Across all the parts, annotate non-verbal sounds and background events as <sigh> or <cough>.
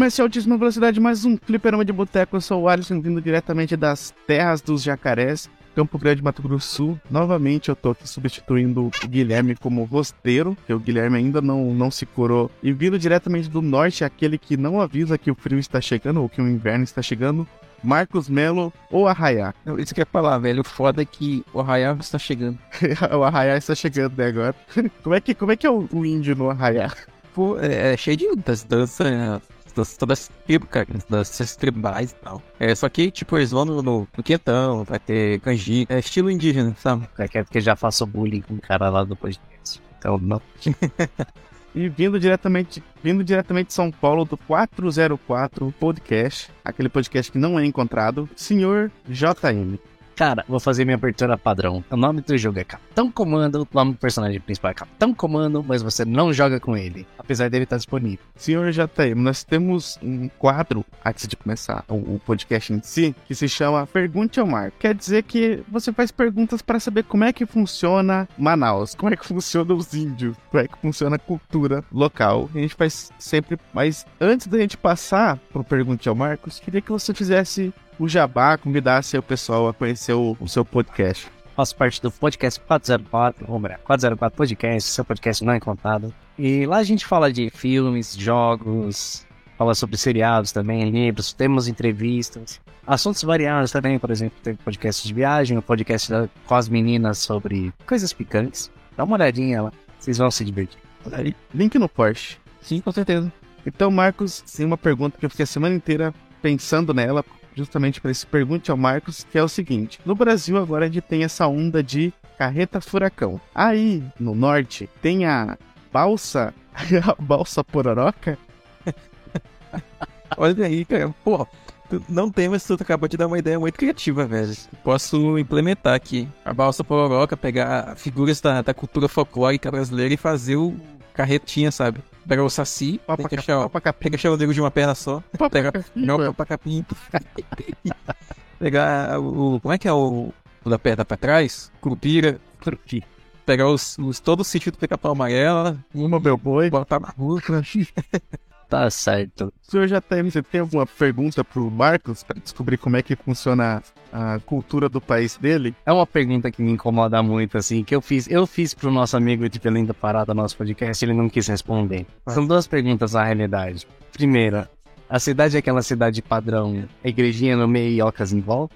Comece a altíssima velocidade, mais um fliperama de boteco. Eu sou o Alisson, vindo diretamente das terras dos jacarés, Campo Grande, Mato Grosso do Sul. Novamente eu tô aqui substituindo o Guilherme como rosteiro, que o Guilherme ainda não, não se curou. E vindo diretamente do norte, aquele que não avisa que o frio está chegando ou que o inverno está chegando, Marcos Melo ou Arraiá. Isso que eu ia falar, velho. O foda é que o Arraial está chegando. <laughs> o Arraiá está chegando né, agora. <laughs> como, é que, como é que é o, o índio no Arraiá? Pô, é, é cheio de das danças, das, todas as tribos, cara, das tribais e tal. É, só que, tipo, eles vão no, no, no quentão, vai ter canjica, é estilo indígena, sabe? É que é porque já faço bullying com o cara lá do podcast. Então, não. <laughs> E vindo diretamente, vindo diretamente de São Paulo do 404 Podcast, aquele podcast que não é encontrado, senhor JM. Cara, vou fazer minha abertura padrão. O nome do jogo é Capitão Comando, o nome do personagem principal é Capitão Comando, mas você não joga com ele, apesar dele estar disponível. Senhor JM, nós temos um quadro, antes de começar o, o podcast em si, que se chama Pergunte ao Mar. Quer dizer que você faz perguntas para saber como é que funciona Manaus, como é que funciona os índios, como é que funciona a cultura local. A gente faz sempre, mas antes da gente passar pro Pergunte ao Marcos, queria que você fizesse o jabá, convidasse o pessoal a conhecer o, o seu podcast. Faço parte do podcast 404, ou melhor, 404 Podcast, seu podcast não é contado. E lá a gente fala de filmes, jogos, fala sobre seriados também, livros, temos entrevistas, assuntos variados também, por exemplo, tem podcast de viagem, o podcast da, com as meninas sobre coisas picantes. Dá uma olhadinha lá, vocês vão se divertir. Link no Porsche. Sim, com certeza. Então, Marcos, tem uma pergunta que eu fiquei a semana inteira pensando nela, justamente para esse pergunte ao Marcos, que é o seguinte: no Brasil agora a gente tem essa onda de carreta furacão. Aí, no norte, tem a balsa, <laughs> a balsa pororoca. <laughs> Olha aí, cara. Pô, não tem, mas tu acabou de dar uma ideia muito criativa, velho. Posso implementar aqui a balsa pororoca, pegar figuras da, da cultura folclórica brasileira e fazer o carretinha, sabe? Pegar o saci, Papa tem que achar, papa cap- pegar achar o nego de uma perna só. Pegar, não, Capinha. papa capim. <laughs> Pegar o. Como é que é o, o da perna pra trás? Curupira. Pegar os, os, todo o sítio do pica-pau amarela, Uma meu boi. botar na rua. <laughs> Tá certo. Senhor JM, você tem alguma pergunta pro Marcos para descobrir como é que funciona a cultura do país dele? É uma pergunta que me incomoda muito, assim, que eu fiz, eu fiz pro nosso amigo de Belém da Parada, nosso podcast, ele não quis responder. São duas perguntas na realidade. Primeira, a cidade é aquela cidade padrão, a igrejinha no meio e ocas em volta?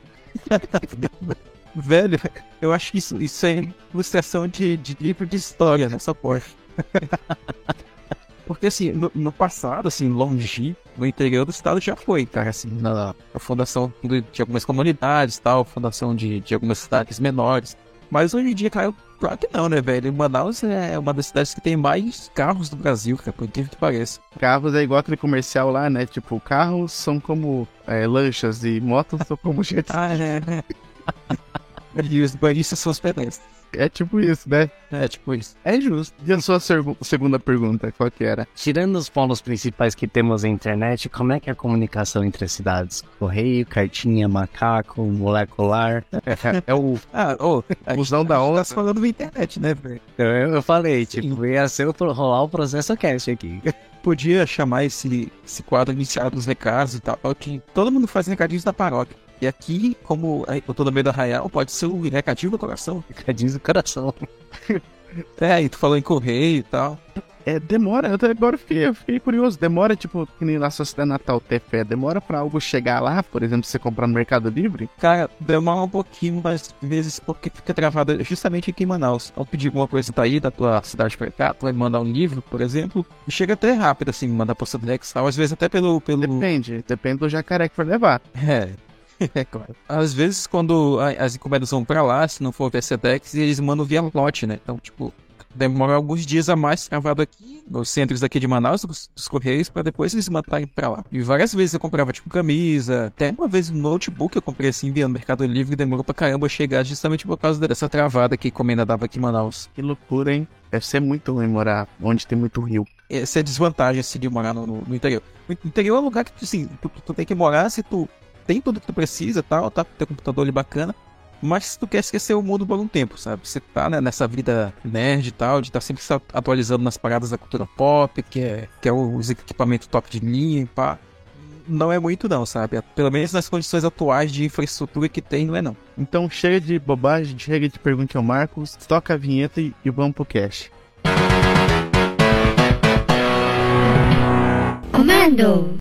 <laughs> Velho, eu acho que isso, isso é ilustração de, de livro de história nessa porra. <laughs> Porque assim, no, no passado, assim, longe, no interior do estado já foi, cara, assim, na, na fundação do- de algumas comunidades tal, fundação de, de algumas cidades menores. Mas hoje em dia, cara, claro que não, né, velho? Manaus é uma das cidades que tem mais carros do Brasil, cara, por incrível que pareça. Carros é igual aquele comercial lá, né? Tipo, carros são como é, lanchas e motos são como <laughs> jet ski. Ah, é. <laughs> e os banhistas são os pedestres. É tipo isso, né? É, tipo isso. É justo. E a sua segunda pergunta, qual que era? Tirando os polos principais que temos na internet, como é que é a comunicação entre as cidades? Correio, cartinha, macaco, molecular? É, <laughs> é o Ah, ô, a busão da onda. tá falando da internet, né, velho? Eu, eu falei, Sim. tipo, ia ser o, rolar o processo cast aqui. <laughs> Podia chamar esse, esse quadro inicial dos recados e tal, que todo mundo faz recadinhos da paróquia. E aqui, como eu tô no meio do arraial, pode ser um recadinho do coração. <laughs> Recadinhos do coração. <laughs> É, aí tu falou em correio e tal. É, demora, eu até agora fiquei, eu fiquei curioso. Demora, tipo, que nem na sua cidade natal ter fé, demora pra algo chegar lá, por exemplo, você comprar no Mercado Livre? Cara, demora um pouquinho, mas às vezes porque fica travado justamente aqui em Manaus. Ao pedir alguma coisa tá aí da tua cidade pra cá, tu vai mandar um livro, por exemplo, e chega até rápido, assim, mandar por Sedex e tal. Às vezes até pelo. pelo... Depende, depende do jacaré que for levar. É. <laughs> É claro. Às vezes, quando as encomendas vão pra lá, se não for via Sedex, eles mandam via lote, né? Então, tipo, demora alguns dias a mais travado aqui, nos centros aqui de Manaus, dos, dos Correios, pra depois eles mandarem pra lá. E várias vezes eu comprava, tipo, camisa, até uma vez um notebook eu comprei assim, via no Mercado Livre, demorou pra caramba chegar justamente por causa dessa travada que a encomenda dava aqui em Manaus. Que loucura, hein? Deve ser muito ruim morar onde tem muito rio. Essa é a desvantagem, assim, de morar no, no- no interior. O interior é um lugar que, assim, tu, tu tem que morar se tu tem tudo que tu precisa e tal, tá? Tem computador ali bacana. Mas se tu quer esquecer o mundo por um tempo, sabe? Você tá né, nessa vida nerd e tal, de estar tá sempre se atualizando nas paradas da cultura pop, que é, que é os equipamentos top de linha e pá. Não é muito não, sabe? Pelo menos nas condições atuais de infraestrutura que tem, não é não. Então chega de bobagem, chega de pergunte ao Marcos, toca a vinheta e, e vamos pro cast. Comando!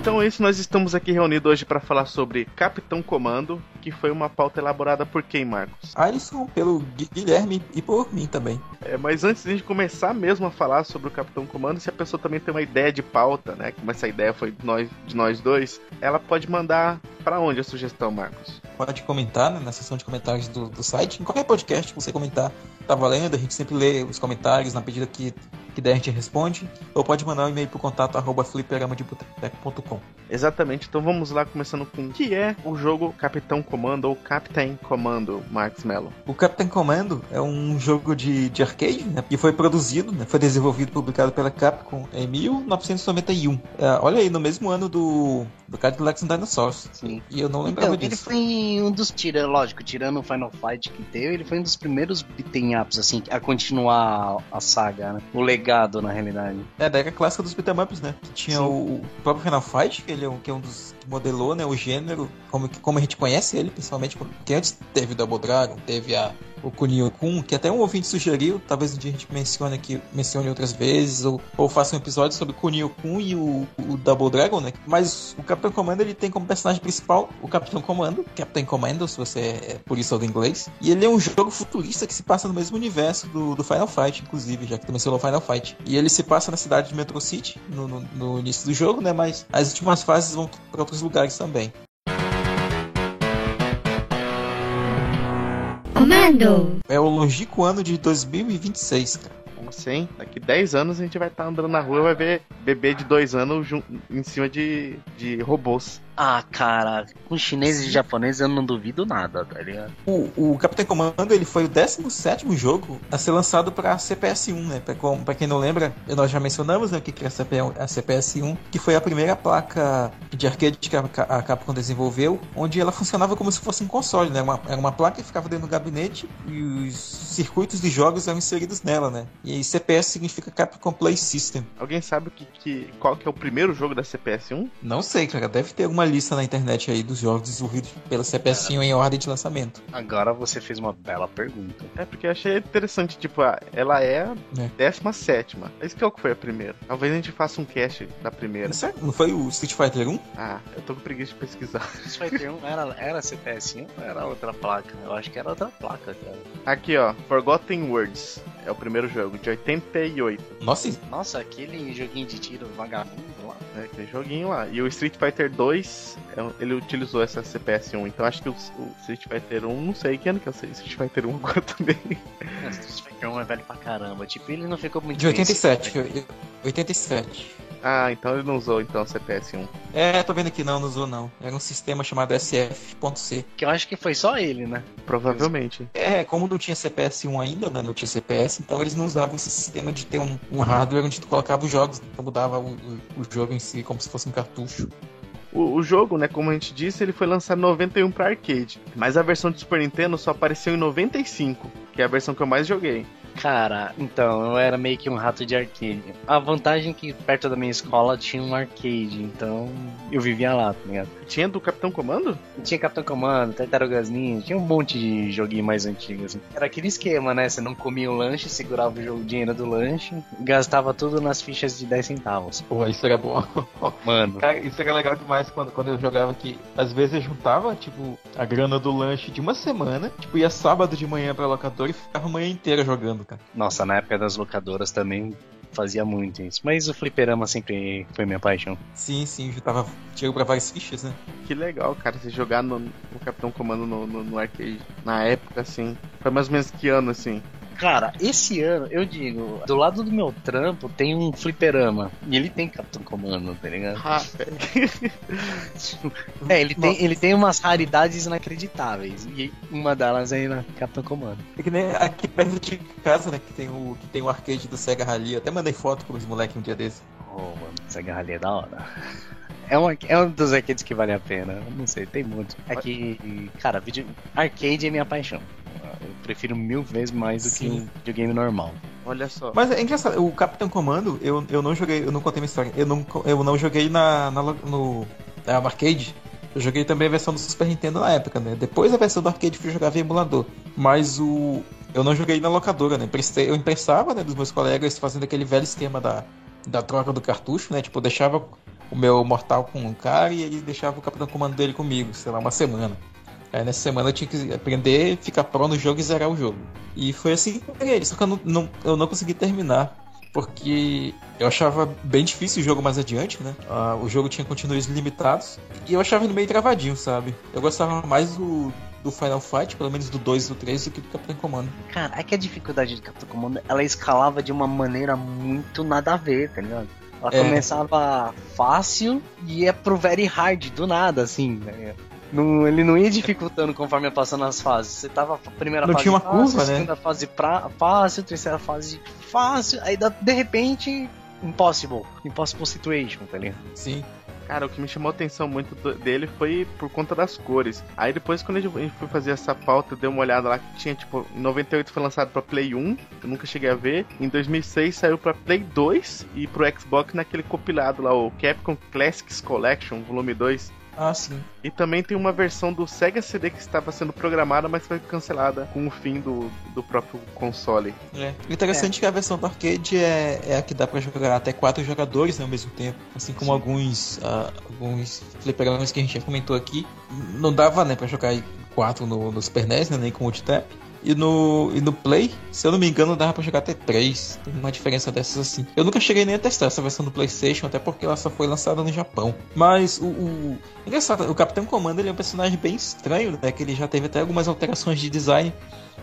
Então é isso, nós estamos aqui reunidos hoje para falar sobre Capitão Comando, que foi uma pauta elaborada por quem, Marcos? Alisson, pelo Guilherme e por mim também. É, mas antes de a gente começar mesmo a falar sobre o Capitão Comando, se a pessoa também tem uma ideia de pauta, né, como essa ideia foi de nós, de nós dois, ela pode mandar para onde a sugestão, Marcos? Pode comentar né, na seção de comentários do, do site, em qualquer podcast que você comentar, tá valendo, a gente sempre lê os comentários na medida que que daí a gente responde, ou pode mandar um e-mail pro contato arroba fliperamadeboteco.com. Exatamente, então vamos lá começando com o que é o jogo Capitão Comando ou Captain Commando, Marcos Mello. O Captain Commando é um jogo de, de arcade, né, que foi produzido, né, foi desenvolvido e publicado pela Capcom em 1991. É, olha aí, no mesmo ano do, do Cadillacs and Dinosaurs. Sim. E eu não lembrava então, disso. Ele foi um dos, tira, lógico, tirando o Final Fight que teve, ele foi um dos primeiros beat'em ups, assim, a continuar a saga, né? O legado, na realidade. É, da era clássica dos beat'em ups, né? Que tinha o, o, próprio Final Fight, que ele é um, que é um dos modelou, né, o gênero, como, como a gente conhece ele, principalmente, porque antes teve o Double Dragon, teve a o Kunio Kun, que até um ouvinte sugeriu, talvez um dia a gente mencione aqui, mencione outras vezes, ou, ou faça um episódio sobre Kunio Kun e o, o Double Dragon, né? Mas o Capitão Comando ele tem como personagem principal o Capitão Comando, Captain Commando, se você é por isso do inglês. E ele é um jogo futurista que se passa no mesmo universo do, do Final Fight, inclusive, já que tu mencionou Final Fight. E ele se passa na cidade de Metro City, no, no, no início do jogo, né? Mas as últimas fases vão para outros lugares também. Comando! É o longínquo ano de 2026, cara. Como assim? Daqui 10 anos a gente vai estar tá andando na rua e vai ver bebê de 2 anos em cima de, de robôs. Ah, cara, com chineses e japoneses eu não duvido nada, tá ligado? O, o Capitão Comando ele foi o 17 jogo a ser lançado para CPS-1, né? Pra, pra, quem não lembra, nós já mencionamos né, o que era a CPS-1, que foi a primeira placa de arcade que a, a Capcom desenvolveu, onde ela funcionava como se fosse um console, né? Uma, era uma placa que ficava dentro do gabinete e os circuitos de jogos eram inseridos nela, né? E CPS significa Capcom Play System. Alguém sabe que, que, qual que é o primeiro jogo da CPS-1? Não sei, cara. Deve ter alguma lista na internet aí dos jogos desenvolvidos pela CPS1 em ordem de lançamento. Agora você fez uma bela pergunta. É, porque eu achei interessante, tipo, ela é a é. 17. Esse que é o que foi a primeira. Talvez a gente faça um cast da primeira. Não, não foi o Street Fighter 1? Ah, eu tô com preguiça de pesquisar. <laughs> Street Fighter 1 era, era CPS1 ou era outra placa? Eu acho que era outra placa, cara. Aqui, ó, Forgotten Words. É o primeiro jogo, de 88. Nossa, Nossa, aquele joguinho de tiro vagabundo lá. É, aquele joguinho lá. E o Street Fighter 2, é ele utilizou essa CPS-1. Então acho que o, o, Street Fighter 1, não sei que ano que é o Street Fighter 1 agora <laughs> também. Não, Street Fighter 1 é velho pra caramba. Tipo, ele não ficou muito De 87, 87. Ah, então ele não usou então CPS-1. É, tô vendo aqui, não, não usou não. Era um sistema chamado SF.C. Que eu acho que foi só ele, né? Provavelmente. É, como não tinha CPS-1 ainda, né? Não tinha CPS, então eles não usavam esse sistema de ter um, um hardware onde tu colocava os jogos, então mudava o, o, o jogo em si como se fosse um cartucho. O, o, jogo, né, como a gente disse, ele foi lançado em 91 para arcade, mas a versão de Super Nintendo só apareceu em 95, que é a versão que eu mais joguei. Cara, então, eu era meio que um rato de arcade. A vantagem é que perto da minha escola tinha um arcade, então eu vivia lá, tá ligado? Tinha do Capitão Comando? Tinha Capitão Comando, Tartarugas Ninja, tinha um monte de joguinho mais antigo, assim. Era aquele esquema, né? Você não comia o lanche, segurava o jogo, dinheiro do lanche, gastava tudo nas fichas de 10 centavos. Pô, isso era bom. <laughs> Mano. Cara, isso era legal demais quando, quando eu jogava aqui. Às vezes eu juntava, tipo, a grana do lanche de uma semana, tipo, ia sábado de manhã pra locadora e ficava a manhã inteira jogando, cara. Nossa, na época das locadoras também fazia muito isso. Mas o fliperama sempre foi minha paixão. Sim, sim, eu tava tiro pra várias fichas, né? Que legal, cara, você jogar no, no Capitão Comando no, no, no, arcade. Na época, assim. Foi mais ou menos que ano, assim? Cara, esse ano, eu digo, do lado do meu trampo tem um fliperama. E ele tem Capitão Comando, tá ligado? Ah, é, ele tem, ele tem umas raridades inacreditáveis. E uma delas é na Capitão Comando. É que nem aqui perto de casa, né? Que tem o, que tem o arcade do Sega Rally. Eu até mandei foto pros moleques um dia desse. Oh, mano, Sega Rally é da hora. É um, é um dos arcades que vale a pena. Não sei, tem muito. É que, cara, vídeo, arcade é minha paixão. Eu prefiro mil vezes mais do Sim. que um videogame normal. olha só. Mas é engraçado, o Capitão Comando, eu, eu não joguei, eu não contei minha história. Eu não, eu não joguei na, na, no é, arcade. Eu joguei também a versão do Super Nintendo na época, né? Depois a versão do arcade fui jogar via emulador. Mas o. Eu não joguei na locadora, né? Eu emprestava, né, dos meus colegas fazendo aquele velho esquema da, da troca do cartucho, né? Tipo, eu deixava o meu Mortal com um cara e ele deixava o Capitão Comando dele comigo, sei lá, uma semana. Aí nessa semana eu tinha que aprender, ficar pro no jogo e zerar o jogo. E foi assim que eu peguei só que eu não, não- eu não consegui terminar. Porque eu achava bem difícil o jogo mais adiante, né? Ah, o jogo tinha continuos limitados. E eu achava ele meio travadinho, sabe? Eu gostava mais do, do Final Fight, pelo menos do 2 e do 3, do que do Capitão Comando. Cara, é que a dificuldade do Capitão Comando, ela escalava de uma maneira muito nada a ver, tá ligado? Ela É. começava fácil e ia pro very hard, do nada, assim, ligado? Não, ele não ia dificultando conforme ia passando as fases. Você tava a primeira Não fase tinha uma fácil, curva, né? segunda fase pra, fácil, terceira fase fácil, aí da- de repente, impossible. Impossible situation, tá ligado? Sim. Cara, o que me chamou a atenção muito dele foi por conta das cores. Aí depois, quando a gente foi fazer essa pauta, eu dei uma olhada lá que tinha, tipo, em 98 foi lançado pra Play 1, que eu nunca cheguei a ver. Em 2006 saiu pra Play 2 e pro Xbox naquele compilado lá, o Capcom Classics Collection, volume 2. Ah, sim. E também tem uma versão do Sega CD que estava sendo programada, mas foi cancelada com o fim do, do próprio console. É. O interessante é que a versão do arcade é, é a que dá pra jogar até quatro jogadores né, ao mesmo tempo. Assim como Sim. alguns, ah, alguns fliperamas que a gente já comentou aqui. Não dava né, pra jogar quatro no, no Super NES, né, nem com multitap. E no, e no Play, se eu não me engano, dava pra jogar até três. Tem uma diferença dessas assim. Eu nunca cheguei nem a testar essa versão do PlayStation, até porque ela só foi lançada no Japão. Mas o. o... Engraçado, o Capitão Comando ele é um personagem bem estranho, né? Que ele já teve até algumas alterações de design.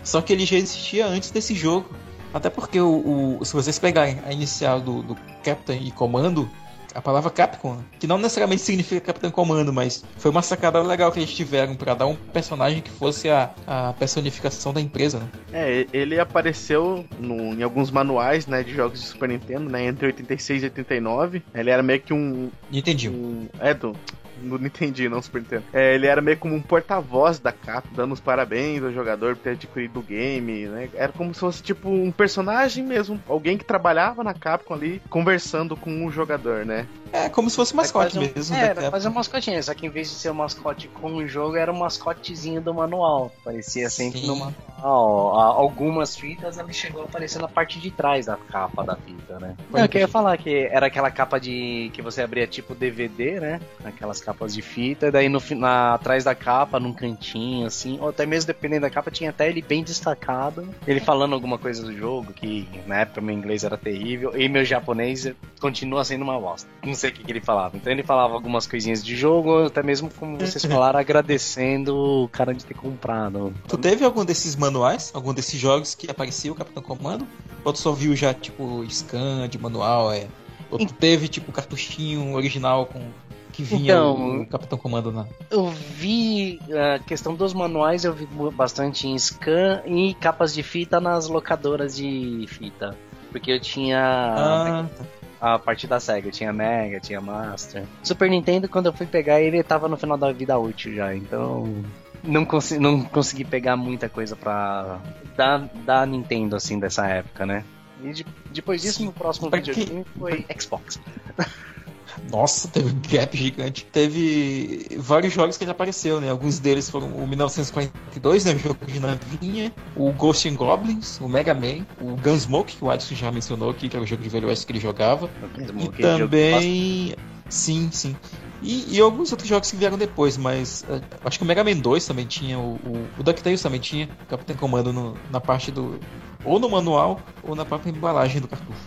Só que ele já existia antes desse jogo. Até porque o, o- se vocês pegarem a inicial do, do Captain e Comando, a palavra Capcom, que não necessariamente significa Capitão Comando, mas foi uma sacada legal que eles tiveram para dar um personagem que fosse a, a personificação da empresa, né? É, ele apareceu no- em alguns manuais, né, de jogos de Super Nintendo, né, entre 86 e 89. Ele era meio que um, Entendi. um é do no Nintendo, não Super Nintendo. É, ele era meio como um porta-voz da Capcom, dando os parabéns ao jogador por ter adquirido o game, né? Era como se fosse tipo um personagem mesmo, alguém que trabalhava na Capcom ali, conversando com o jogador, né? É como se fosse um mascote um- mesmo. É, da era fazer um mascotinho, só que em vez de ser um mascote com o jogo, era um mascotezinho do manual. Parecia sempre Sim. no manual. Algumas fitas ele chegou a aparecer na parte de trás da capa da fita, né? Não, eu queria entendi. falar que era aquela capa de. que você abria tipo DVD, né? Aquelas capas de fita, daí no, na, atrás da capa, num cantinho, assim, ou até mesmo dependendo da capa, tinha até ele bem destacado. Ele falando alguma coisa do jogo, que na época meu inglês era terrível, e meu japonês continua sendo uma bosta. Não sei o que, que ele falava. Então ele falava algumas coisinhas de jogo, ou até mesmo como vocês <laughs> falaram, agradecendo o cara de ter comprado. Tu teve algum desses manuais, algum desses jogos que aparecia o Capitão Comando? Ou tu só viu já, tipo, scan de manual, é? Ou tu teve, tipo, cartuchinho original com que vinha Então- o Capitão Comando na... Eu vi a questão dos manuais, eu vi bastante em scan e capas de fita nas locadoras de fita. Porque eu tinha Ah, tá. a parte da SEGA, eu tinha Mega, tinha Master. Super Nintendo, quando eu fui pegar ele, tava no final da vida útil já, então não, consi não consegui pegar muita coisa pra da, da Nintendo assim dessa época, né? E de- depois disso, no próximo Pra videogame foi Xbox. <laughs> Nossa, teve um gap gigante. Teve vários jogos que ele apareceu, né? Alguns deles foram o 1942, né? O jogo de navinha, o Ghost and Goblins, o Mega Man, o Gunsmoke, que o Adson já mencionou aqui, que era o jogo de Velho Oeste que ele jogava. E jogo bastante- também. Sim, sim. E, e alguns outros jogos que vieram depois, mas eh, acho que o Mega Man 2 também tinha, o, o, o DuckTales também tinha, o Capitão Comando no- na parte do. ou no manual ou na própria embalagem do cartucho.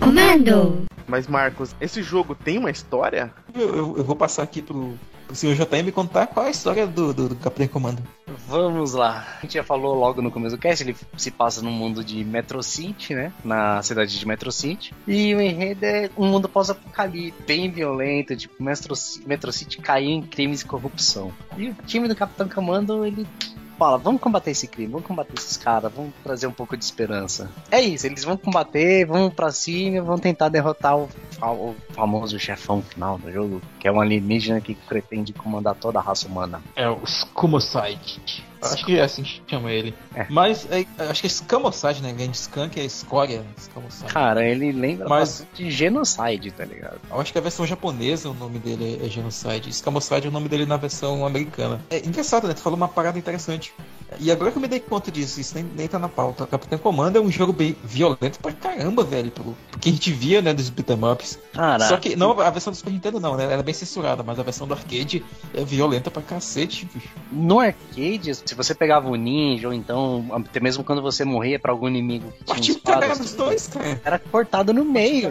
Comando. Mas Marcos, esse jogo tem uma história? Eu, eu- eu vou passar aqui pro, pro senhor JM contar qual é a história do, do, do Capitão Comando. Vamos lá. A gente já falou logo no começo do cast, ele se passa num mundo de Metro City, né? Na cidade de Metro City. E o enredo é um mundo pós-apocalipse, bem violento, tipo, Metro, Metro City caiu em crimes e corrupção. E o time do Capitão Comando, ele fala, vamos combater esse crime, vamos combater esses caras, vamos trazer um pouco de esperança. É isso, eles vão combater, vão pra cima, vão tentar derrotar o, o famoso chefão final do jogo, que é um alienígena que pretende comandar toda a raça humana. É o Scumosite. Acho que é assim que chama ele. É. Mas é, acho que é Scamocide, né? De Skunk é escória. Scamocide. Cara, ele lembra Mas, de Genocide, tá ligado? Eu acho que a versão japonesa o nome dele é Genocide. Scamocide é o nome dele na versão americana. É engraçado, né? Tu falou uma parada interessante. E agora que eu me dei conta disso, isso nem, nem tá na pauta. Capitão Comando é um jogo bem violento pra caramba, velho. Porque a gente via, né, dos beat'em ups. Só que, não, a versão do Super Nintendo não, né? Ela é bem censurada, mas a versão do arcade é violenta pra cacete, bicho. No arcade, se você pegava o ninja, ou então, até mesmo quando você morria pra algum inimigo que tinha espada, dos dois, cara. Era cortado no meio,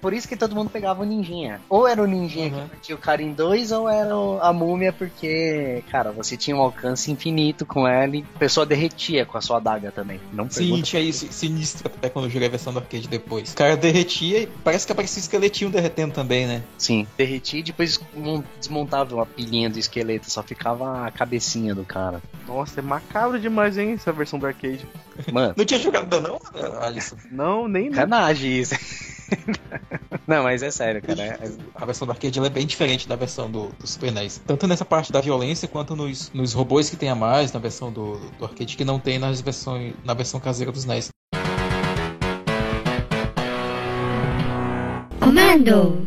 Por isso que todo mundo pegava o ninjinha. Ou era o ninjinha uhum. que partia o cara em dois, ou era a múmia, porque, cara, você tinha um alcance infinito com ela e a pessoa derretia com a sua adaga também. Não Sim, tinha isso sinistro até quando eu joguei a versão do arcade depois. O cara derretia e parece que aparecia esqueletinho derretendo também, né? Sim, derretia e depois desmontava uma pilhinha do esqueleto, só ficava a cabecinha do cara. Nossa, é macabro demais, hein, essa versão do arcade. Mano. Não tinha jogado não, Alisson? Não, nem Canagem isso. Não, mas é sério, cara. É... A versão do arcade é bem diferente da versão do, do, Super NES. Tanto nessa parte da violência quanto nos, nos robôs que tem a mais na versão do, do arcade que não tem nas versões, na versão caseira dos NES.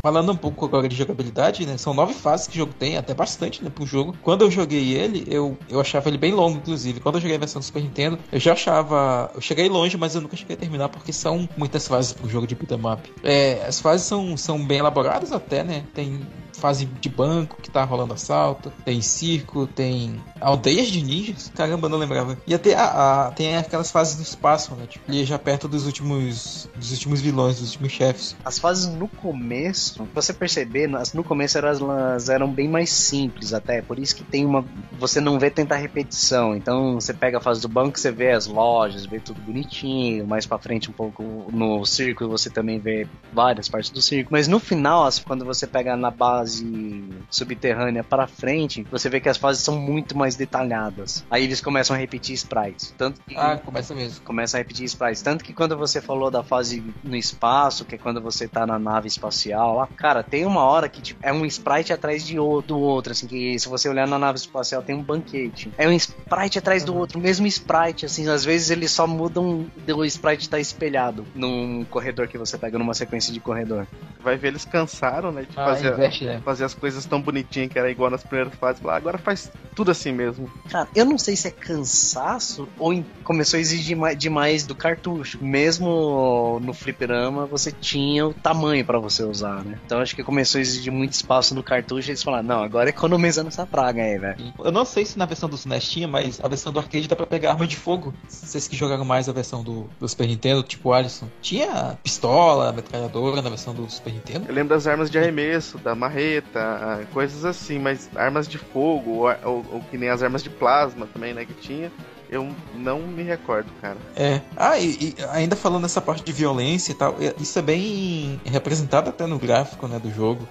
Falando um pouco agora de jogabilidade, né? São nove fases que o jogo tem, até bastante, né, pro jogo. Quando eu joguei ele, eu, eu achava ele bem longo, inclusive. Quando eu joguei a versão do Super Nintendo, eu já achava. Eu cheguei longe, mas eu nunca cheguei a terminar porque são muitas fases pro jogo de beat'em up. É, as fases são, são bem elaboradas até, né? Tem fase de banco que tá rolando assalto, tem circo, tem aldeias de ninjas. Caramba, não lembrava. E até a, a, tem aquelas fases do espaço, né? Tipo, ali já perto dos últimos dos últimos vilões, dos últimos chefes. As fases no começo, você perceber, no começo elas eram bem mais simples até, por isso que tem uma você não vê tanta repetição. Então você pega a fase do banco, você vê as lojas, vê tudo bonitinho, mais para frente um pouco no circo você também vê várias partes do circo, mas no final, quando você pega na base fase subterrânea para frente, você vê que as fases são muito mais detalhadas. Aí eles começam a repetir sprites. Tanto que ah, começa mesmo. Começa a repetir sprites. Tanto que quando você falou da fase no espaço, que é quando você tá na nave espacial, lá, cara, tem uma hora que tipo, é um sprite atrás de, do outro, assim, que se você olhar na nave espacial tem um banquete. É um sprite atrás do outro, mesmo sprite, assim, às vezes eles só mudam o sprite tá espelhado num corredor que você pega numa sequência de corredor. Vai ver, eles cansaram, né, de ah, fazer investe, né? Fazer as coisas tão bonitinhas que era igual nas primeiras fases. Agora faz tudo assim mesmo. Cara, eu não sei se é cansaço ou começou a exigir demais do cartucho. Mesmo no fliperama, você tinha o tamanho para você usar, né? Então acho que começou a exigir muito espaço no cartucho e eles falaram, não, agora economizando essa praga aí, velho. Eu não sei se na versão do SNES tinha, mas a versão do arcade dá pra pegar arma de fogo. Vocês que jogaram mais a versão do, do Super Nintendo, tipo Alisson, tinha pistola, metralhadora na versão do Super Nintendo? Eu lembro das armas de arremesso, da marreta marreta, coisas assim, mas armas de fogo, ou, ou, ou, que nem as armas de plasma também, né, que tinha, eu não me recordo, cara. É. Ah, e, e, ainda falando nessa parte de violência e tal, isso é bem representado até no gráfico, né, do jogo.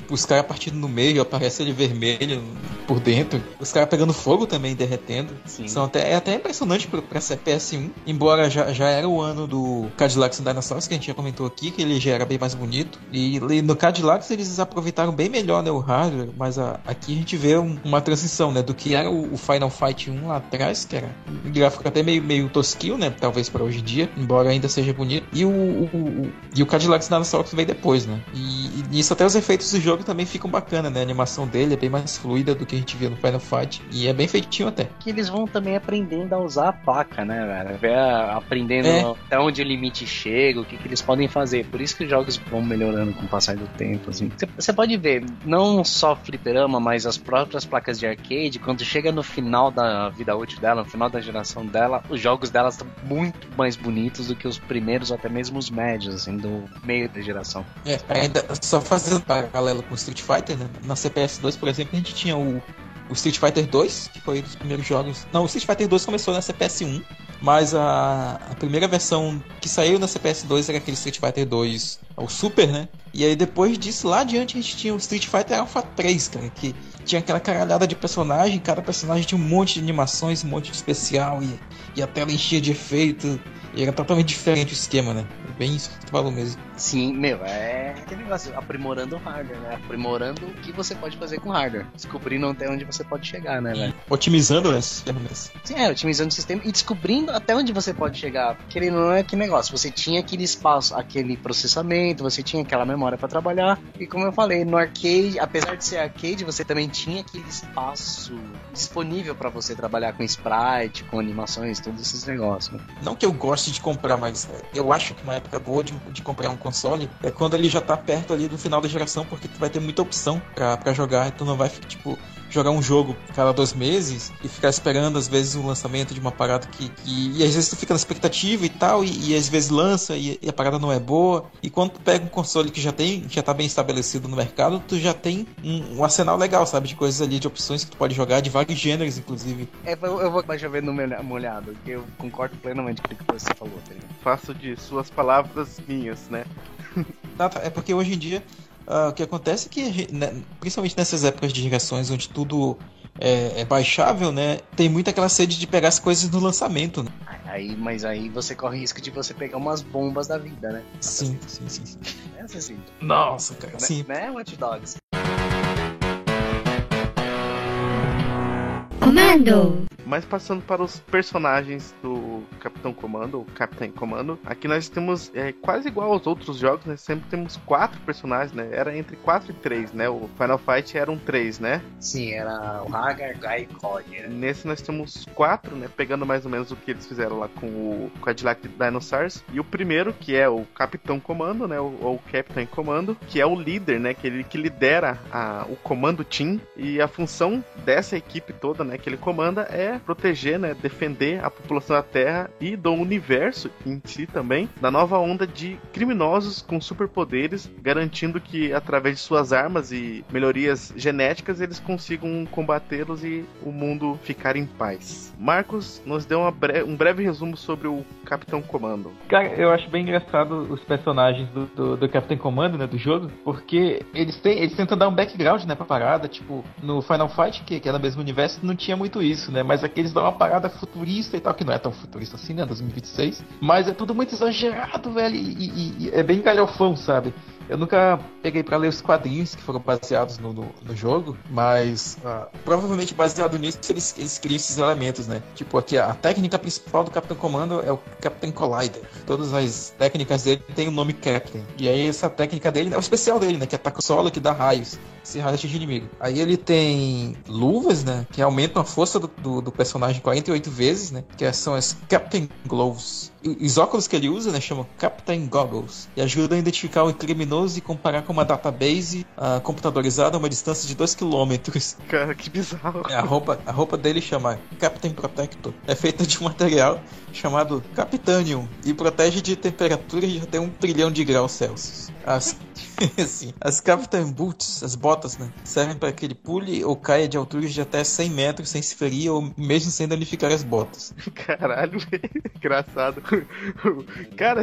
Tipo, os caras partindo no meio, aparece ele vermelho por dentro. Os caras pegando fogo também, derretendo. Sim. São até, é até impressionante pra, pra ser PS1. Embora já, já era o ano do Cadillacs and Dinosaurs, que a gente já comentou aqui, que ele já era bem mais bonito. E, e no Cadillacs eles aproveitaram bem melhor né, o hardware, mas a, aqui a gente vê um, uma transição, né? Do que era o, o, Final Fight 1 lá atrás, que era um gráfico até meio, meio tosquinho, né? Talvez para hoje em dia, embora ainda seja bonito. E o, o, o e o Cadillacs and Dinosaurs veio depois, né? E, e nisso até os efeitos do jogo jogo também ficam bacana, né? A animação dele é bem mais fluida do que a gente vê no Final Fight. E é bem feitinho até. Que eles vão também aprendendo a usar a placa, né, velho? Aprendendo é. até onde o limite chega, o que, que eles podem fazer. Por isso que os jogos vão melhorando com o passar do tempo, assim. Você pode ver, não só fliperama, mas as próprias placas de arcade, quando chega no final da vida útil dela, no final da geração dela, os jogos delas estão muito mais bonitos do que os primeiros, até mesmo os médios, assim, do meio da geração. É, ainda só fazendo paralelo paralelo com Street Fighter, né? Na CPS 2, por exemplo, a gente tinha o, o Street Fighter 2, que foi um dos primeiros jogos. Não, o Street Fighter 2 começou na CPS 1, mas a, a primeira versão que saiu na CPS 2 era aquele Street Fighter 2, o Super, né? E aí depois disso, lá adiante, a gente tinha o Street Fighter Alpha 3, cara, que tinha aquela caralhada de personagem, cada personagem tinha um monte de animações, um monte de especial e, e a tela enchia de efeito. E era totalmente diferente o esquema, né? Bem isso que tu falou mesmo. Sim, meu, é aquele negócio, aprimorando o hardware, né? Aprimorando o que você pode fazer com o hardware. Descobrindo até onde você pode chegar, né, velho? Otimizando as ferramentas. Sim, é, otimizando o sistema e descobrindo até onde você pode chegar. Porque ele não é que negócio, você tinha aquele espaço, aquele processamento, você tinha aquela memória para trabalhar. E como eu falei, no arcade, apesar de ser arcade, você também tinha aquele espaço disponível para você trabalhar com sprite, com animações, todos esses negócios. Né? Não que eu goste de comprar, mas eu acho que uma época boa de, de comprar um console é quando ele já tá perto ali do final da geração, porque tu vai ter muita opção para jogar e tu não vai, tipo, jogar um jogo cada dois meses e ficar esperando, às vezes, o um lançamento de uma parada que, que. E às vezes tu fica na expectativa e tal, e, e às vezes lança e, e, a parada não é boa. E quando tu pega um console que já tem, já tá bem estabelecido no mercado, tu já tem um, um arsenal legal, sabe? De coisas ali, de opções que tu pode jogar, de vários gêneros, inclusive. É, eu vou mais chover no molhado, que eu concordo plenamente com o que você falou, tá Faço de suas palavras minhas, né? <laughs> é porque hoje em dia Uh, o que acontece é que, né, principalmente nessas épocas de gerações onde tudo é, é, baixável, né? Tem muita aquela sede de pegar as coisas no lançamento, né? Aí, mas aí você corre risco de você pegar umas bombas da vida, né? Sim, sim, sim, sim. É assim. Nossa, cara. Né, sim. né, Watch Dogs? Comando! Mas passando para os personagens do Capitão Comando, ou Capitão Comando, aqui nós temos é, quase igual aos outros jogos, né? Sempre temos quatro personagens, né? Era entre quatro e três, né? O Final Fight eram três, né? Sim, era o Hagar, Guy e Cody. Né? Nesse nós temos quatro, né? Pegando mais ou menos o que eles fizeram lá com o Cadillac Dinosaurs. E o primeiro, que é o Capitão Comando, né? Ou, ou Captain Comando, que é o líder, né? Que ele que lidera a, o comando team. E a função dessa equipe toda, né? Que ele comanda é proteger, né, defender a população da Terra e do universo em si também da nova onda de criminosos com superpoderes, garantindo que através de suas armas e melhorias genéticas eles consigam combatê-los e o mundo ficar em paz. Marcos nos deu bre um breve resumo sobre o Capitão Comando. Cara, eu acho bem engraçado os personagens do, do, do Capitão Comando, né, do jogo, porque eles têm, eles tentam dar um background, né, pra parada, tipo, no Final Fight, que, que é no mesmo universo, não tinha muito isso, né, mas aqui eles dão uma parada futurista e tal, que não é tão futurista assim, né? 2026. Mas é tudo muito exagerado, velho. E, e, e é bem galhofão, sabe? Eu nunca peguei para ler os quadrinhos que foram baseados no, no, no jogo, mas uh, provavelmente baseado nisso eles, eles criam esses elementos, né? Tipo, aqui a técnica principal do Capitão Comando é o Captain Collider. Todas as técnicas dele têm o nome Captain. E aí essa técnica dele é o especial dele, né? Que ataca o solo, que dá raios. Se raio atinge inimigo. Aí ele tem luvas, né? Que aumentam a força do, do, do personagem 48 vezes, né? Que são as Captain Gloves os óculos que ele usa, né, chamam Captain Goggles, e ajudam a identificar o criminoso e comparar com uma database uh, computadorizada a uma distância de 2 km. Cara, que bizarro. É, a, roupa, a roupa dele chama Captain Protector. É feita de um material chamado Capitanium e protege de temperaturas de até um trilhão de graus Celsius. As, <laughs> assim, as Captain Boots, as botas, né, servem para que ele pule ou caia de alturas de até 100 metros sem se ferir ou mesmo sem danificar as botas. <laughs> Caralho, <laughs> engraçado. Cara,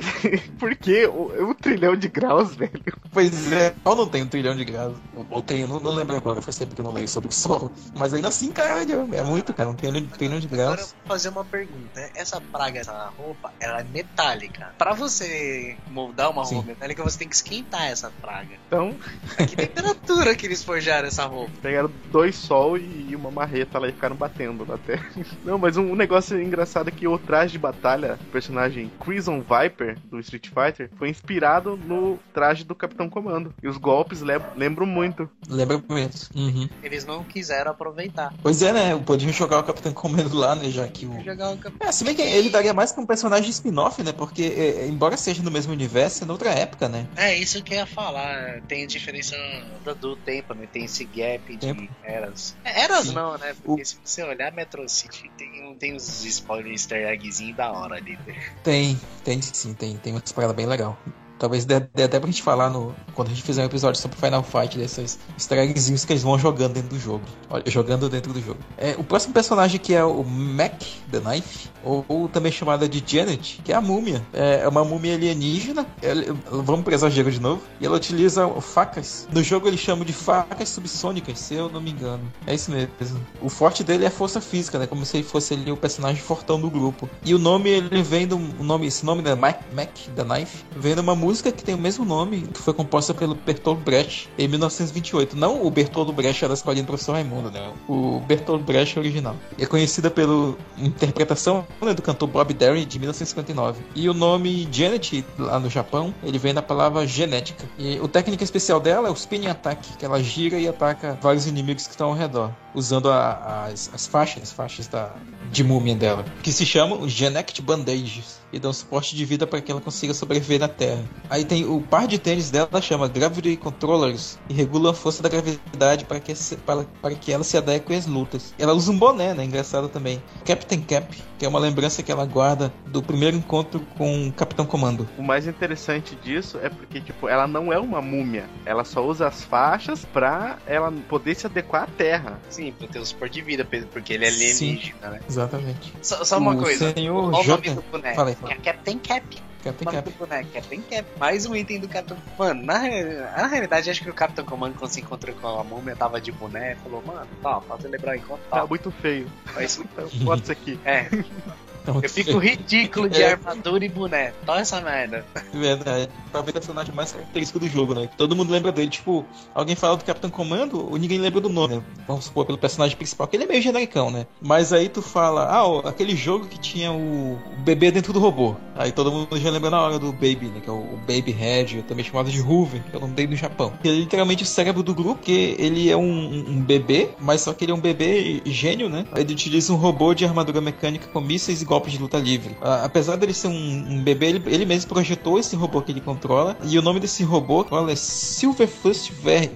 por que um trilhão de graus, velho? Pois é, eu não tenho um trilhão de graus. Ou tenho, não, não lembro agora, faz tempo que eu não leio sobre o sol. Mas ainda assim, caralho, é muito, cara, um trilhão, um trilhão de graus. Agora eu vou fazer uma pergunta. Essa praga, essa roupa, ela é metálica. Pra você moldar uma Sim. roupa metálica, você tem que esquentar essa praga. Então. A que temperatura que eles forjaram essa roupa? Pegaram dois sol e uma marreta lá e ficaram batendo na terra. <laughs> Não, mas um, negócio engraçado é que o traje de batalha, o personagem Crimson Viper do Street Fighter, foi inspirado no traje do Capitão Comando. E os golpes le lembram muito. Lembra muito. Uhum. Eles não quiseram aproveitar. Pois é, né? Podiam jogar o Capitão Comando lá, né? Já que o. Jogar o Capitão... É, se bem que ele daria mais pra um personagem spin-off, né? Porque, é, embora seja no mesmo universo, é noutra época, né? É, isso que eu ia falar. Tem diferença do, do tempo, né? Tem esse gap de tempo. eras. É, eras Sim. não, né? Porque o... se você olhar Metro City, tem, tem uns spoilers easter eggzinhos da hora ali. Tem, tem sim, tem, tem uma parada bem legal. Talvez dê, dê até pra gente falar no, quando a gente fizer um episódio sobre Final Fight, desses easter eggzinhos que eles vão jogando dentro do jogo. Olha, jogando dentro do jogo. É, o próximo personagem que é o Mac, The Knife, ou, ou também chamada de Janet, que é a múmia. É, é uma múmia alienígena, ela, vamos pro exagero de novo, e ela utiliza facas. No jogo eles chamam de facas subsônicas, se eu não me engano. É isso mesmo. O forte dele é a força física, né? Como se ele fosse ali o personagem fortão do grupo. E o nome, ele vem do nome, esse nome, né? Mac, Mac The Knife, vem de uma música que tem o mesmo nome, que foi composta pelo Bertolt Brecht em 1928. Não o Bertolt Brecht era escolhido do professor Raimundo, né? O Bertolt Brecht original. É conhecida pela interpretação né, do cantor Bob Derry de 1959. E o nome Janet, lá no Japão, ele vem da palavra genética. E o técnica especial dela é o spinning attack, que ela gira e ataca vários inimigos que estão ao redor, usando a, as, as faixas, as faixas da, de múmia dela, que se chamam Genect Bandages e dão suporte de vida para que ela consiga sobreviver na Terra. Aí tem o par de tênis dela chama Gravity Controllers e regula a força da gravidade para que, para, para que ela se adeque às lutas. Ela usa um boné, né? Engraçado também. Captain Cap, que é uma lembrança que ela guarda do primeiro encontro com o Capitão Comando. O mais interessante disso é porque, tipo, ela não é uma múmia. Ela só usa as faixas pra ela poder se adequar à Terra. Sim, pra ter o suporte de vida, porque ele é alienígena, né? Exatamente. Só, só uma o coisa. Senhor Qual o nome J... do boneco? Falei, É falei. Captain Cap. Captain Cap. boneco, Captain Cap. Mais um item do Capitão. Mano, na, na realidade, acho que o Capitão Comando, quando se encontrou com a múmia, tava de boné, falou, mano, tá, pra celebrar o encontro, Tá tá. muito feio. Faz Então, <laughs> bota isso aqui. É, eu fico ridículo de É. armadura e boné. Toma essa merda. Verdade. Talvez o personagem mais característico do jogo, né? Todo mundo lembra dele. Tipo, alguém fala do Capitão Comando, ou ninguém lembra do nome, né? Vamos supor, pelo personagem principal, que ele é meio genericão, né? Mas aí tu fala, ah, ó, aquele jogo que tinha o bebê dentro do robô. Aí todo mundo já lembra na hora do Baby, né? Que é o Baby Head, também chamado de Hoover, que é o nome dele no Japão. Ele é literalmente o cérebro do grupo, porque ele é um, um bebê, mas só que ele é um bebê gênio, né? Ele utiliza um robô de armadura mecânica com mísseis e golpes de luta livre. Apesar dele ser um, um bebê, ele, ele mesmo projetou esse robô que ele controla. E o nome desse robô controla é Silverfist Ver...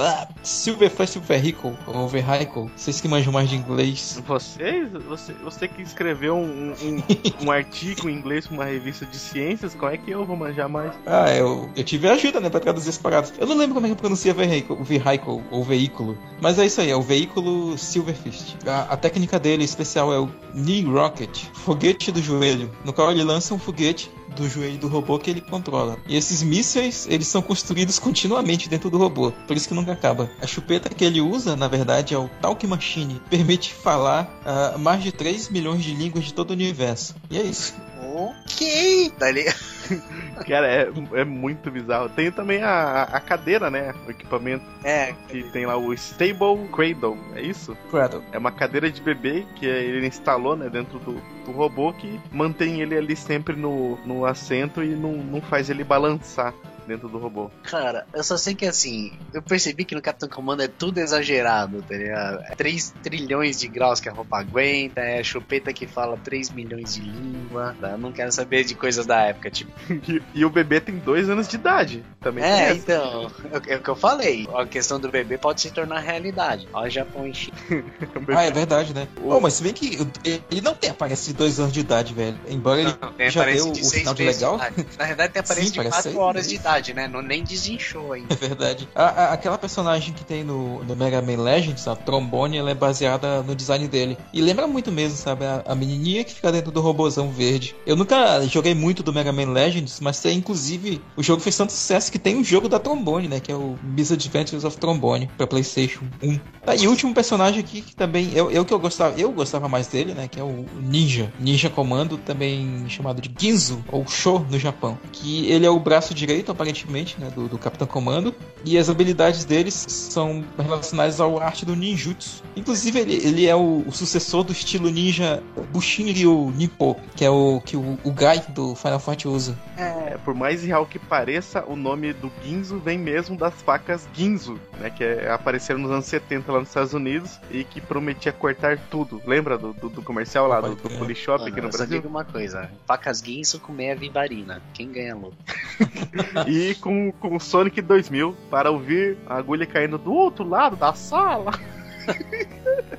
Ah, Silverfist Vehicle, ou Vehicle. Vocês que manjam mais de inglês. Vocês, você, você que escreveu um, um, um artigo em inglês pra uma revista de ciências, como é que eu vou manjar mais? Ah, eu, eu tive ajuda, né, pra traduzir as paradas. Eu não lembro como é que pronuncia vehicle, vehicle ou veículo. Mas é isso aí, é o veículo Silverfist. A, a técnica dele especial é o Knee Rocket, foguete do joelho, no qual ele lança um foguete do joelho do robô que ele controla. E esses mísseis, eles são construídos continuamente dentro do robô, por isso que nunca acaba. A chupeta que ele usa, na verdade, é o Talk Machine, permite falar ah, mais de 3 milhões de línguas de todo o universo. E é isso. Ok, tá ligado? <laughs> Cara, é, é muito bizarro. Tem também a, a cadeira, né? O equipamento É, que tem lá o Stable Cradle, é isso? Cradle. É uma cadeira de bebê que ele instalou, né, dentro do, do robô que mantém ele ali sempre no, no assento e não, não faz ele balançar dentro do robô. cara, eu só sei que assim, eu percebi que no Capitão Comando é tudo exagerado, tá ligado? É 3 trilhões de graus que a roupa aguenta, é a chupeta que fala 3 milhões de língua, tá? Eu não quero saber de coisas da época, tipo. <laughs> E, e o bebê tem dois anos de idade. Também tem É, então, é, é o que eu falei. A questão do bebê pode se tornar realidade. Ó, o Japão enche. <laughs> Ah, é verdade, né? Oh, mas se bem que ele não tem aparência de dois anos de idade, velho. Embora ele Tem já aparência deu o sinal de legal. Na <laughs> verdade, tem aparência Sim, de parece 4 seis horas de idade, né? Não, nem desinchou ainda. É verdade. A- a- aquela personagem que tem no, no Mega Man Legends, a Trombone, ela é baseada no design dele. E lembra muito mesmo, sabe? A, a menininha que fica dentro do robozão verde. Eu nunca joguei muito do Mega Man Legends, mas tem, inclusive, o jogo fez tanto sucesso que tem um jogo da Trombone, né? Que é o Misadventures of Trombone, pra PlayStation 1. Ah, e o último personagem aqui que também eu, eu que eu gostava, eu gostava mais dele, né? Que é o Ninja, Ninja Comando, também chamado de Ginzu ou Sho no Japão. Que ele é o braço direito, aparentemente, né? Do, do Capitão Comando. E as habilidades deles são relacionadas ao arte do ninjutsu. Inclusive, ele, ele é o, o sucessor do estilo ninja Bushin Ryu Nippo, que é o que o, o Gai do Final Fight usa. É, por mais real que pareça, o nome do Ginzo vem mesmo das facas Ginzo, né? Que é, apareceram nos anos 70 lá nos Estados Unidos e que prometia cortar tudo. Lembra do, do, do comercial lá, do, do. Polishop aqui no eu só Brasil? digo uma coisa: facas guinso com meia vivarina. Quem ganha luta? <laughs> E com, com Sonic 2000 para ouvir a agulha caindo do outro lado da sala.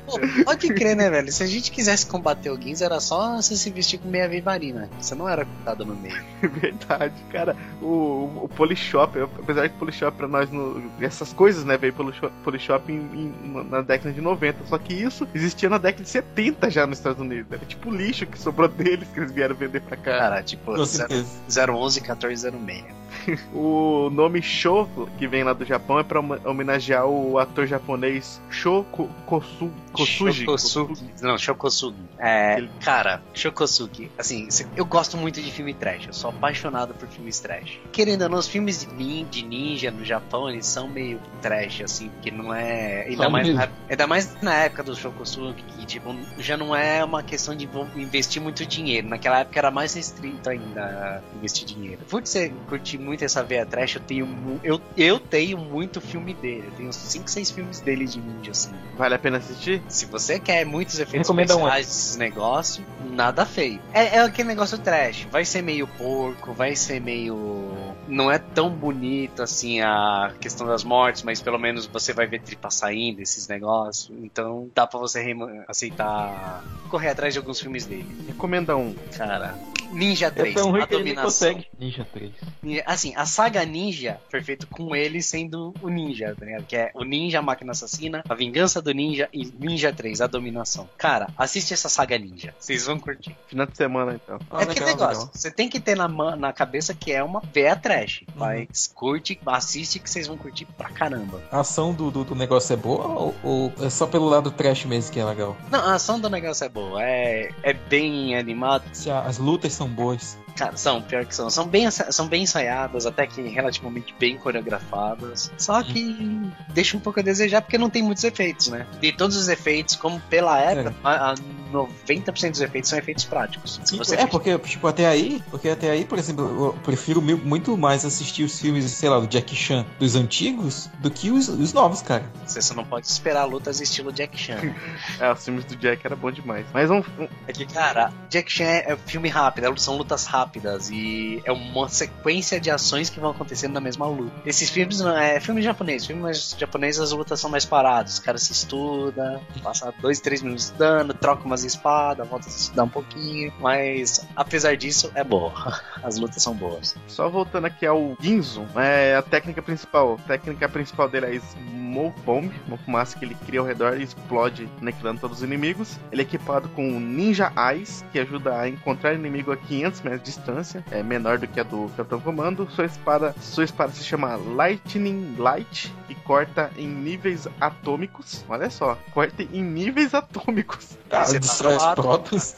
Pô, pode crer, né, velho? Se a gente quisesse combater o Ginza, era só você se vestir com meia vivarina. Você não era cortado no meio. <laughs> Verdade, cara. O, o Polishop, apesar que Polishop pra nós, no, essas coisas, né, veio pelo shop- Polishop em, em- na década de 90. Só que isso existia na década de 70 já nos Estados Unidos. Era tipo lixo que sobrou deles que eles vieram vender pra cá. Cara, tipo, Com certeza. 011 1406. <laughs> O nome Sho, que vem lá do Japão, é pra homa- homenagear o ator japonês Sho Kosu, Kosugi. Shokosugi. Não, Shokosugi. É, Ele- cara, Shokosugi. Assim, eu gosto muito de filme trash. Eu sou apaixonado por filmes trash. Querendo ou não, os filmes de nin- de ninja no Japão, eles são meio trash, assim, porque não é. Ainda São mais, mesmo. na, ainda mais na época do Shokosugi, que, tipo, já não é uma questão de investir muito dinheiro. Naquela época era mais restrito ainda investir dinheiro. Por você curtir muito essa veia trash, eu tenho, eu, eu tenho muito filme dele. Eu tenho uns 5, 6 filmes dele de ninja, assim. Vale a pena assistir? Se você quer muitos efeitos Recomenda especiais desses negócios, nada feio. É, é aquele negócio trash. Vai ser meio porco, vai ser meio. Não é tão bonito assim a questão das mortes, mas pelo menos você vai ver tripa saindo, esses negócios. Então dá pra você aceitar. correr atrás de alguns filmes dele. Recomenda um. Cara. Ninja 3, Esse é um a que dominação. consegue. Ninja 3. E, Assim, a saga Ninja foi feito com ele sendo o Ninja, tá ligado? Que é o Ninja, a Máquina Assassina, a Vingança do Ninja e Ninja 3, a Dominação. Cara, assiste essa saga Ninja. Vocês vão curtir. Final de semana, então. Ah, é legal, negócio. legal. Você tem que ter na, na cabeça que é uma veia trash. Uhum. Mas curte, assiste que vocês vão curtir pra caramba. A ação do, do, do negócio é boa ou, ou é só pelo lado trash mesmo que é legal? Não, a ação do negócio é boa. É, é bem animado. Se a- as lutas são boas. Cara, são, pior que são. São bem, são bem ensaiadas, até que relativamente bem coreografadas. Só que deixa um pouco a desejar porque não tem muitos efeitos, né? De todos os efeitos, como pela época, a, a 90% dos efeitos são efeitos práticos. Se você é, porque, tipo, até aí, porque até aí, por exemplo, eu prefiro muito mais assistir os filmes, sei lá, do Jackie Chan dos antigos do que os, os novos, cara. Você só não pode esperar lutas estilo Jack Chan. <laughs> É, os filmes do Jack era bom demais. Mas um, um- É que, cara, Jack Chan é é filme rápido, é- são lutas rápidas e é uma sequência de ações que vão acontecendo na mesma luta. Esses filmes não é filme japonês, filme mais japonês as lutas são mais paradas, os caras se estudam, passa dois, três minutos estudando, troca umas espadas, volta a se estudar um pouquinho, mas apesar disso é boa. <laughs> As lutas são boas. só voltando aqui ao Ginzo, é a técnica principal. A técnica principal dele é Smoke Bomb, uma fumaça que ele cria ao redor e explode, aniquilando todos os inimigos. Ele é equipado com Ninja Eyes, que ajuda a encontrar inimigo a 500 metros de distância, é menor do que a do Capitão Comando. Sua espada, sua espada se chama Lightning Light, que corta em níveis atômicos. Olha só, corta em níveis atômicos. Ah, Você tá destrói as zoado. próprias.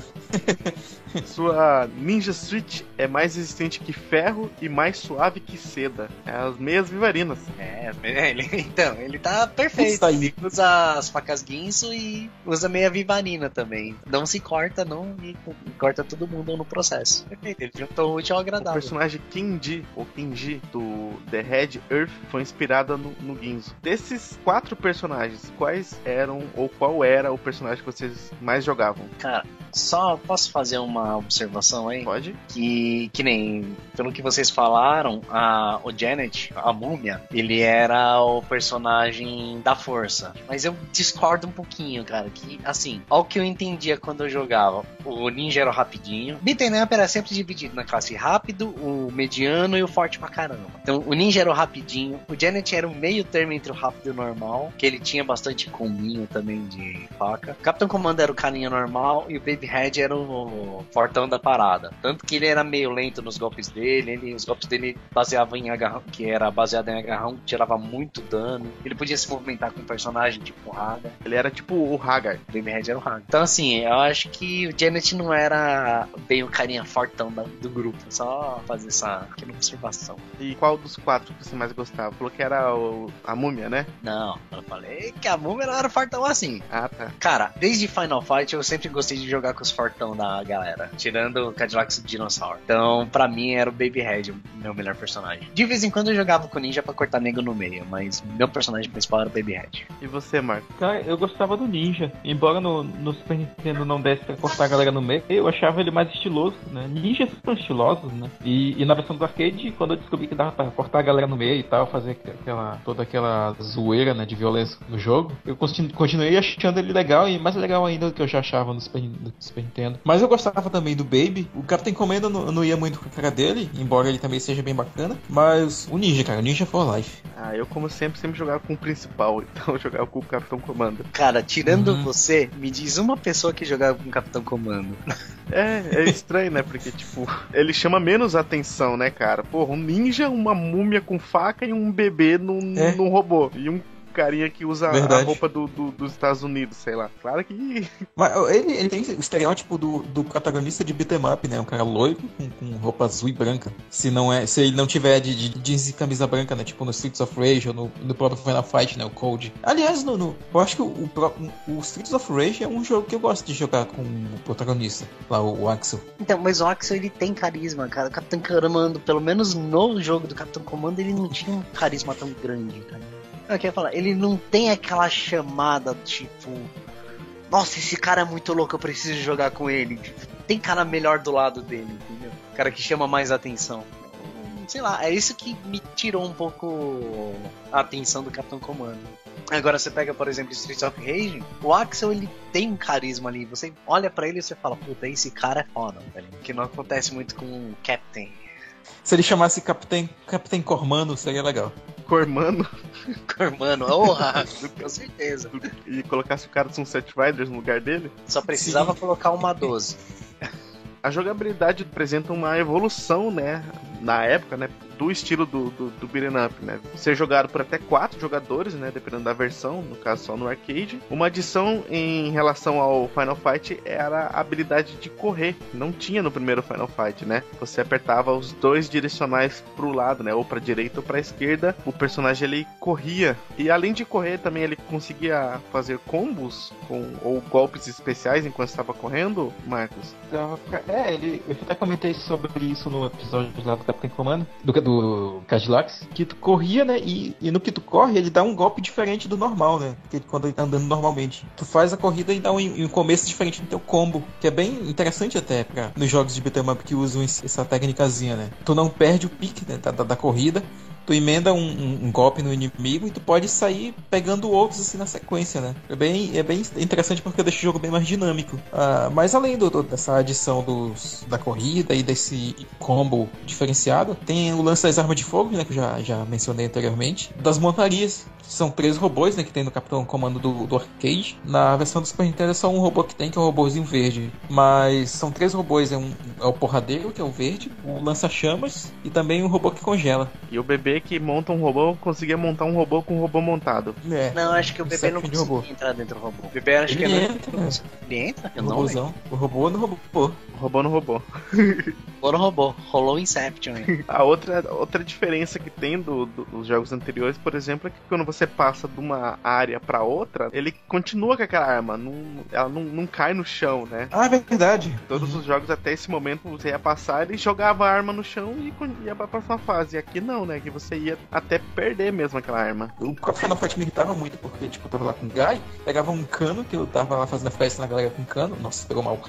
Sua Ninja Switch é mais resistente que ferro e mais suave que seda. É as meias vivarinas. É, ele, então, ele tá perfeito. Isso aí. Ele usa as facas guinso e usa meia vivarina também. Não se corta, não, e corta todo mundo no processo. Perfeito, ele juntou o útil ao O agradável. personagem Kenji, ou Kenji, do The Red Earth, foi inspirada no, no Ginzo. Desses quatro personagens, quais eram, ou qual era o personagem que vocês mais jogavam? Cara, só posso fazer uma observação aí? Pode? Que, que nem, pelo que vocês falaram, a, o Janet, a múmia, ele era o personagem da força. Mas eu discordo um pouquinho, cara. Que, assim, ao que eu entendia quando eu jogava, o ninja era o rapidinho. Beaten Up era sempre dividido na classe rápido, o mediano e o forte pra caramba. Então, o ninja era o rapidinho, o Janet era o meio termo entre o rápido e o normal, que ele tinha bastante combinho também de faca. O Capitão Comando era o carinha normal e o Baby Head era o fortão da parada. Tanto que ele era meio lento nos golpes dele, ele, os golpes dele baseavam em agarrão, que era baseado em agarrão, que tirava muito dano. Ele podia se movimentar com um personagem tipo o Haga. Ele era tipo o Hagar. O Baby Head era o Haga. Então, assim, eu acho que o Janet não era bem o carinha fortão da- do grupo. Só fazer essa pequena observação. E qual dos quatro que você mais gostava? Falou que era o- a múmia, né? Não, eu falei que a Múmia não era fortão assim. Ah, tá. Cara, desde Final Fight eu sempre gostei de jogar com os fortão da galera, tirando o Cadillac Dinossauro. Então, pra mim, era o Baby Red, o meu melhor personagem. De vez em quando eu jogava com o Ninja pra cortar nego no meio, mas meu personagem principal era o Baby Red. E você, Marco? Cara, eu gostava do Ninja. Embora no, no Super Nintendo não desse pra cortar a galera no meio, eu achava ele mais estiloso, né? Ninjas são estilosos, né? E, e na versão do arcade, quando eu descobri que dava pra cortar a galera no meio e tal, fazer aquela, toda aquela zoeira, né, de violência no jogo, eu continuei achando ele legal e mais legal ainda do que eu já achava no Super, no Super Nintendo. Mas eu gostava também do Baby. O Captain Commando não, não ia muito com a cara dele, embora ele também seja bem bacana. Mas o Ninja, cara, o Ninja for Life. Ah, eu como sempre, sempre jogava com o principal, <laughs> então eu jogava com o Capitão Comando. Cara, tirando uhum. você, me diz uma pessoa que jogava com o Capitão Comando. <laughs> É, é estranho, né? Porque, tipo, ele chama menos atenção, né, cara? Porra, um ninja, uma múmia com faca e um bebê num, é. num robô. E um carinha que usa Verdade. a roupa do, do, dos Estados Unidos, sei lá. Claro que. <laughs> Mas ele, ele tem o estereótipo do, do protagonista de beat'em up, né? Um cara loiro com, com, roupa azul e branca. Se não é, se ele não tiver de, de jeans e camisa branca, né? Tipo no Streets of Rage ou no, no próprio Final Fight, né? O Code. Aliás, no, no eu acho que o, o, o, Streets of Rage é um jogo que eu gosto de jogar com o protagonista, lá o, o Axel. Então, mas o Axel ele tem carisma, cara. O Capitão Comando, pelo menos no jogo do Capitão Comando, ele não tinha um carisma tão grande, cara. Eu queria falar, ele não tem aquela chamada tipo. Nossa, esse cara é muito louco, eu preciso jogar com ele. Tem cara melhor do lado dele, entendeu? Cara que chama mais atenção. Sei lá, é isso que me tirou um pouco a atenção do Capitão Comando. Agora você pega, por exemplo, Streets of Rage, o Axel ele tem um carisma ali. Você olha para ele e você fala, puta, esse cara é foda, velho. Que não acontece muito com o Captain. Se ele chamasse Capitão, Capitão Cormano, seria legal. Cormano? <laughs> Cormano, honra, com certeza. E colocasse o cara dos Sunset Riders no lugar dele? Só precisava Sim. colocar uma 12. A jogabilidade apresenta uma evolução, né? Na época, né? Do estilo do, do, do beat'em up, né? Ser jogado por até quatro jogadores, né? Dependendo da versão, no caso só no arcade. Uma adição em relação ao Final Fight era a habilidade de correr. Não tinha no primeiro Final Fight, né? Você apertava os dois direcionais pro lado, né? Ou pra direita ou pra esquerda. O personagem ele corria. E além de correr, também ele conseguia fazer combos com, ou golpes especiais enquanto estava correndo, Marcos? É, ele, eu até comentei sobre isso no episódio do Capitão Comando. Do, do Cadillacs, que tu corria, né? E, e, no que tu corre, ele dá um golpe diferente do normal, né? Porque quando ele tá andando normalmente. Tu faz a corrida e dá um, um começo diferente no teu combo. Que é bem interessante até pra, nos jogos de beat'em up que usam essa técnicazinha, né? Tu não perde o pique né, da, da, da corrida tu emenda um, um, um, golpe no inimigo e tu pode sair pegando outros assim na sequência, né? É bem, é bem interessante porque deixa o jogo bem mais dinâmico. Uh, mas além do, do, dessa adição dos, da corrida e desse combo diferenciado, tem o lance das armas de fogo, né? Que eu já, já mencionei anteriormente. Das montarias. São três robôs, né? Que tem no Capitão Comando do, do arcade. Na versão do Super Nintendo é só um robô que tem, que é um robôzinho verde. Mas são três robôs. É, um, é o porradeiro, que é o verde, o lança-chamas e também um robô que congela. E o bebê que monta um robô conseguia montar um robô com um robô montado. É. Não, acho que o bebê não conseguia robô. entrar dentro do robô. O bebê acho ele que entra, não... Ele entra? Eu o não robôzão. O robô no robô. O robô no robô. <laughs> robô no robô. Rolou Inception. <laughs> A outra, outra diferença que tem do, do, dos jogos anteriores, por exemplo, é que quando você passa de uma área para outra, ele continua com aquela arma. Não, ela não, não cai no chão, né? Ah, é verdade. Todos uhum. os jogos até esse momento você ia passar, ele jogava a arma no chão e ia pra próxima fase. E aqui não, né? Que você ia até perder mesmo aquela arma. O Final Fight me irritava muito, porque, tipo, eu tava lá com o Guy, pegava um cano, que eu tava lá fazendo festa na galera com cano, nossa, pegou mal.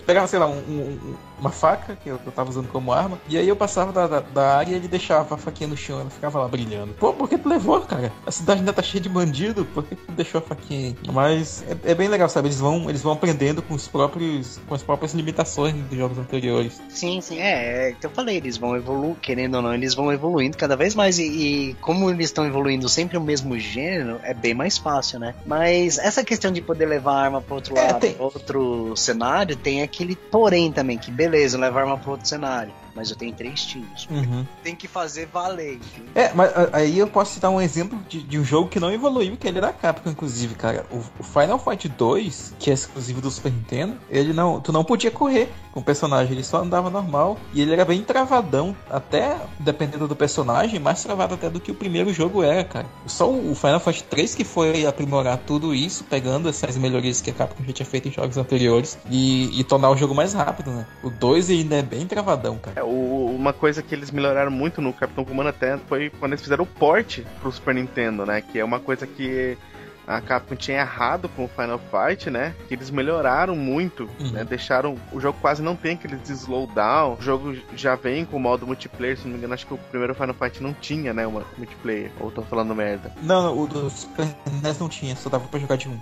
Pegava, sei lá, um, um, uma faca, que eu, eu tava usando como arma, e aí eu passava da, da, da, área e ele deixava a faquinha no chão, ela ficava lá brilhando. Pô, por que tu levou, cara? A cidade ainda tá cheia de bandido, por que tu deixou a faquinha aí? Mas é, é, bem legal, sabe? Eles vão, eles vão aprendendo com os próprios, com as próprias limitações dos jogos anteriores. Sim, sim, é, é que eu falei, eles vão evoluindo, querendo ou não, eles vão evoluindo cada vez mais e, e como eles estão evoluindo sempre o mesmo gênero, é bem mais fácil, né? Mas essa questão de poder levar a arma para outro é, lado, tem... outro cenário, tem aquele porém também, que beleza, levar arma para outro cenário. Mas eu tenho três times. Uhum. Tem que fazer valer, entendeu? É, mas aí eu posso citar um exemplo de, de um jogo que não evoluiu, que ele é da Capcom, inclusive, cara. O, o Final Fight 2, que é exclusivo do Super Nintendo, ele não. Tu não podia correr com o personagem, ele só andava normal. E ele era bem travadão, até dependendo do personagem, mais travado até do que o primeiro jogo era, cara. Só o o Final Fight 3 que foi aprimorar tudo isso, pegando essas melhorias que a Capcom já tinha feito em jogos anteriores e, e tornar o jogo mais rápido, né? O 2 ainda é bem travadão, cara. É, o- uma coisa que eles melhoraram muito no Capitão Comando até foi quando eles fizeram o port pro Super Nintendo, né? Que é uma coisa que a Capcom tinha errado com o Final Fight, né? Que eles melhoraram muito, Uhum. né? Deixaram. O jogo quase não tem aqueles slowdown. O jogo já vem com o modo multiplayer, se não me engano, acho que o primeiro Final Fight não tinha, né? Uma multiplayer. Ou tô falando merda. Não, não, o do Super NES não tinha, só dava pra jogar de um.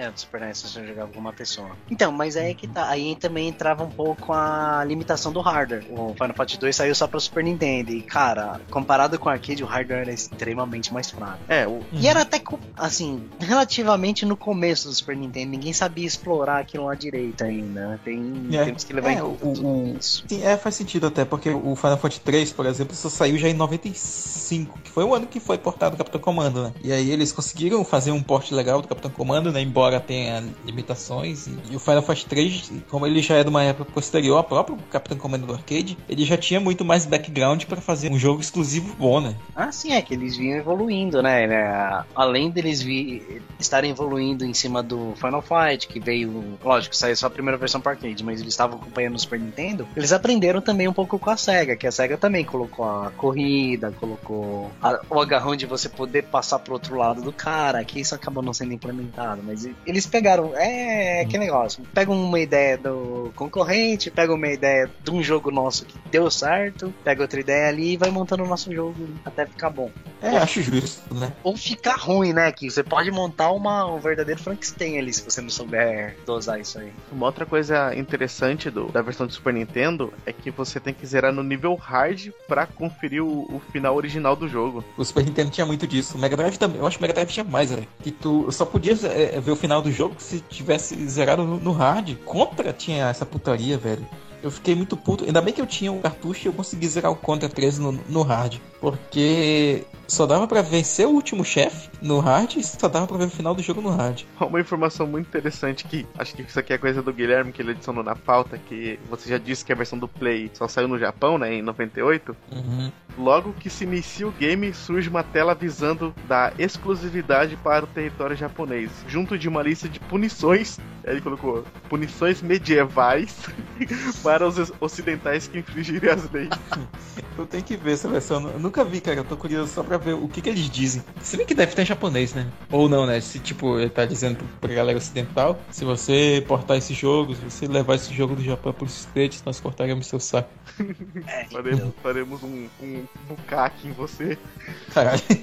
É, do Super NES você jogava com uma pessoa. Então, mas aí é que tá. Aí também entrava um pouco a limitação do hardware. O Final Fight 2 saiu só pra Super Nintendo. E, cara, comparado com o arcade, o hardware era extremamente mais fraco. É, o, E era até, assim, relativamente no começo do Super Nintendo. Ninguém sabia explorar aquilo lá direito ainda. né? Tem, É. Temos que levar É, em conta o- tudo isso. Sim, é, faz sentido até, porque o Final Fantasy 3, por exemplo, só saiu já em 95, que foi o ano que foi portado o Capitão Comando, né? E aí eles conseguiram fazer um porte legal do Capitão Comando, né? Embora tenha limitações. E, o Final Fantasy 3, como ele já é de uma época posterior ao próprio Capitão Comando do arcade, ele já tinha muito mais background pra fazer um jogo exclusivo bom, né? Ah, sim, é que eles vinham evoluindo, né? né? Além deles vi... estarem evoluindo em cima do Final Fight, que veio, lógico, saiu só a primeira versão para arcade, mas eles estavam acompanhando o Super Nintendo, eles aprenderam também um pouco com a SEGA, que a SEGA também colocou a corrida, colocou a- o agarrão de você poder passar pro outro lado do cara, que isso acabou não sendo implementado, mas eles pegaram, é que negócio, pegam uma ideia do concorrente, pegam uma ideia de um jogo nosso que deu certo, pega outra ideia ali e vai montando o nosso jogo até ficar bom. É, acho justo, né? Ou ficar ruim, né? Que você pode montar uma, um verdadeiro Frankenstein ali se você não souber dosar isso aí. Uma outra coisa interessante do- da versão do Super Nintendo é que você tem que zerar no nível hard pra conferir o, o final original do jogo. O Super Nintendo tinha muito disso. O Mega Drive também. Eu acho que o Mega Drive tinha mais, velho. Que tu só podia é, ver o final do jogo se tivesse zerado no, no hard. Contra tinha essa putaria, velho. Eu fiquei muito puto. Ainda bem que eu tinha um cartucho e eu consegui zerar o Contra 13 no, no hard. Porque só dava pra vencer o último chefe no hard e só dava pra ver o final do jogo no hard. Uma informação muito interessante que acho que isso aqui é coisa do Guilherme que ele adicionou na pauta, que você já disse que a versão do Play só saiu no Japão, né, em 98. Uhum. Logo que se inicia o game, surge uma tela avisando da exclusividade para o território japonês, junto de uma lista de punições. Ele colocou punições medievais <laughs> para os ocidentais que infringirem as leis. <laughs> Eu tenho que ver essa versão. Eu nunca vi, cara. Eu tô curioso só pra ver o que, que eles dizem. Se bem que deve ter em japonês, né? Ou não, né? Se tipo, ele tá dizendo pra galera ocidental: se você portar esse jogo, se você levar esse jogo do Japão pros States, nós cortaremos seu saco. <laughs> Faremos, faremos um, um bucaque em você. Caralho. <laughs>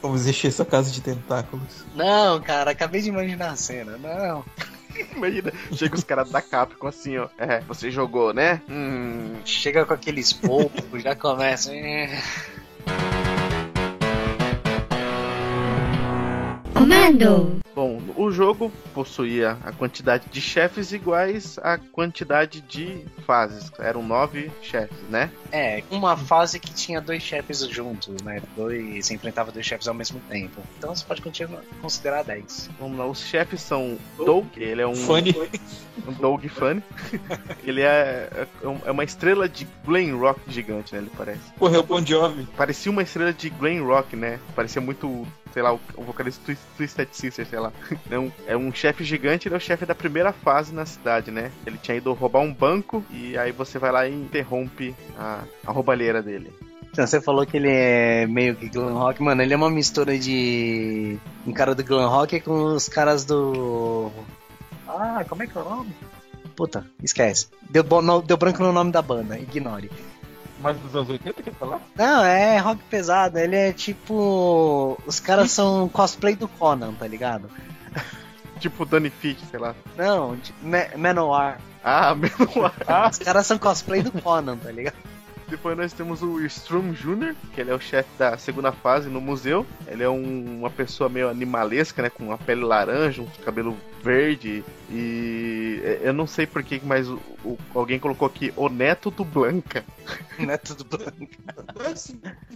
Vamos encher sua casa de tentáculos. Não, cara, acabei de imaginar a cena. Não. <laughs> Imagina, chega os caras da Capcom assim, ó. É, você jogou, né? Hum. Chega com aqueles poucos, já começa. Comando. Bom, o jogo possuía a quantidade de chefes iguais à quantidade de fases. Eram nove chefes, né? É, uma fase que tinha dois chefes juntos, né? Dois, você enfrentava dois chefes ao mesmo tempo. Então você pode continuar, considerar 10. Vamos lá, os chefes são Doug, ele é um, Funny. <laughs> um Doug Funny. <laughs> ele é, é uma estrela de glam rock gigante, né? Ele parece. É o Bon Jovi. Parecia uma estrela de glam rock, né? Parecia muito, sei lá, o, o vocalista Twisted Sister, sei lá. <laughs> É um, é um chefe gigante, ele é o chefe da primeira fase na cidade, né? Ele tinha ido roubar um banco e aí você vai lá e interrompe a, a roubalheira dele. Então, você falou que ele é meio que glam rock, mano. Ele é uma mistura de um cara do glam rock com os caras do. Ah, como é que é o nome? Puta, esquece. Deu, no- deu branco no nome da banda, ignore. Mais dos anos 80, quer falar? Não, é rock pesado. Ele é tipo. Os caras <laughs> são cosplay do Conan, tá ligado? Tipo Danny Fish, sei lá. Não, tipo. Ah, <laughs> Menor. Ah, Os caras são cosplay do Conan, tá ligado? depois nós temos o Strum Jr., que ele é o chefe da segunda fase no museu. Ele é um- uma pessoa meio animalesca, né? Com uma pele laranja, um cabelo verde. E é, eu não sei porquê, mas o, o- alguém colocou aqui o neto do Blanca. <laughs> Neto do Blanca.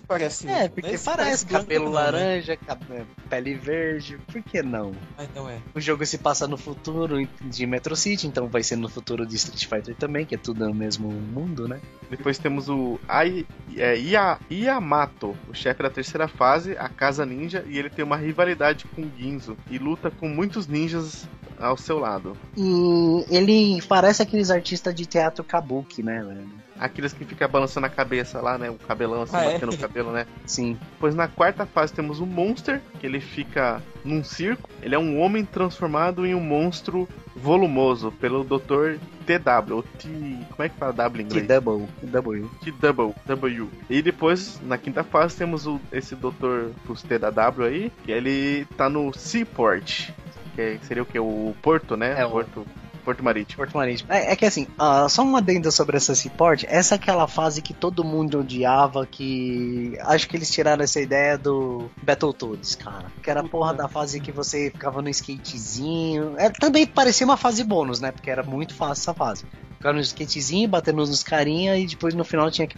Parece. É, porque parece Blanca cabelo né? laranja, cabelo, pele verde, por que não? Ah, então é. O jogo se passa no futuro de Metro City, então vai ser no futuro de Street Fighter também, que é tudo no mesmo mundo, né? Depois temos o Ai, é, Ia- Yamato, o chefe da terceira fase, a Casa Ninja, e ele tem uma rivalidade com o Ginzo e luta com muitos ninjas ao seu lado. E ele parece aqueles artistas de teatro kabuki, né, velho? Aqueles que ficam balançando a cabeça lá, né? O cabelão assim, Ah, é? batendo o cabelo, né? <laughs> Sim. Depois na quarta fase temos o Monster, que ele fica num circo. Ele é um homem transformado em um monstro volumoso pelo Dr. TW, ou T... Como é que fala W em inglês? T-Double. W. TW, W. E depois, na quinta fase, temos o, esse Dr. os TW aí, que ele tá no Seaport, que é- seria o que? O Porto, né? É, o- Porto, Porto Marítimo. Porto Marítimo. É, é que assim, ah, só uma adenda sobre essa Seaport, essa é aquela fase que todo mundo odiava, que acho que eles tiraram essa ideia do Battletoads, cara. Que era a porra da fase que você ficava no skatezinho. É, também parecia uma fase bônus, né? Porque era muito fácil essa fase. Ficava no skatezinho, batendo nos carinha e depois no final tinha que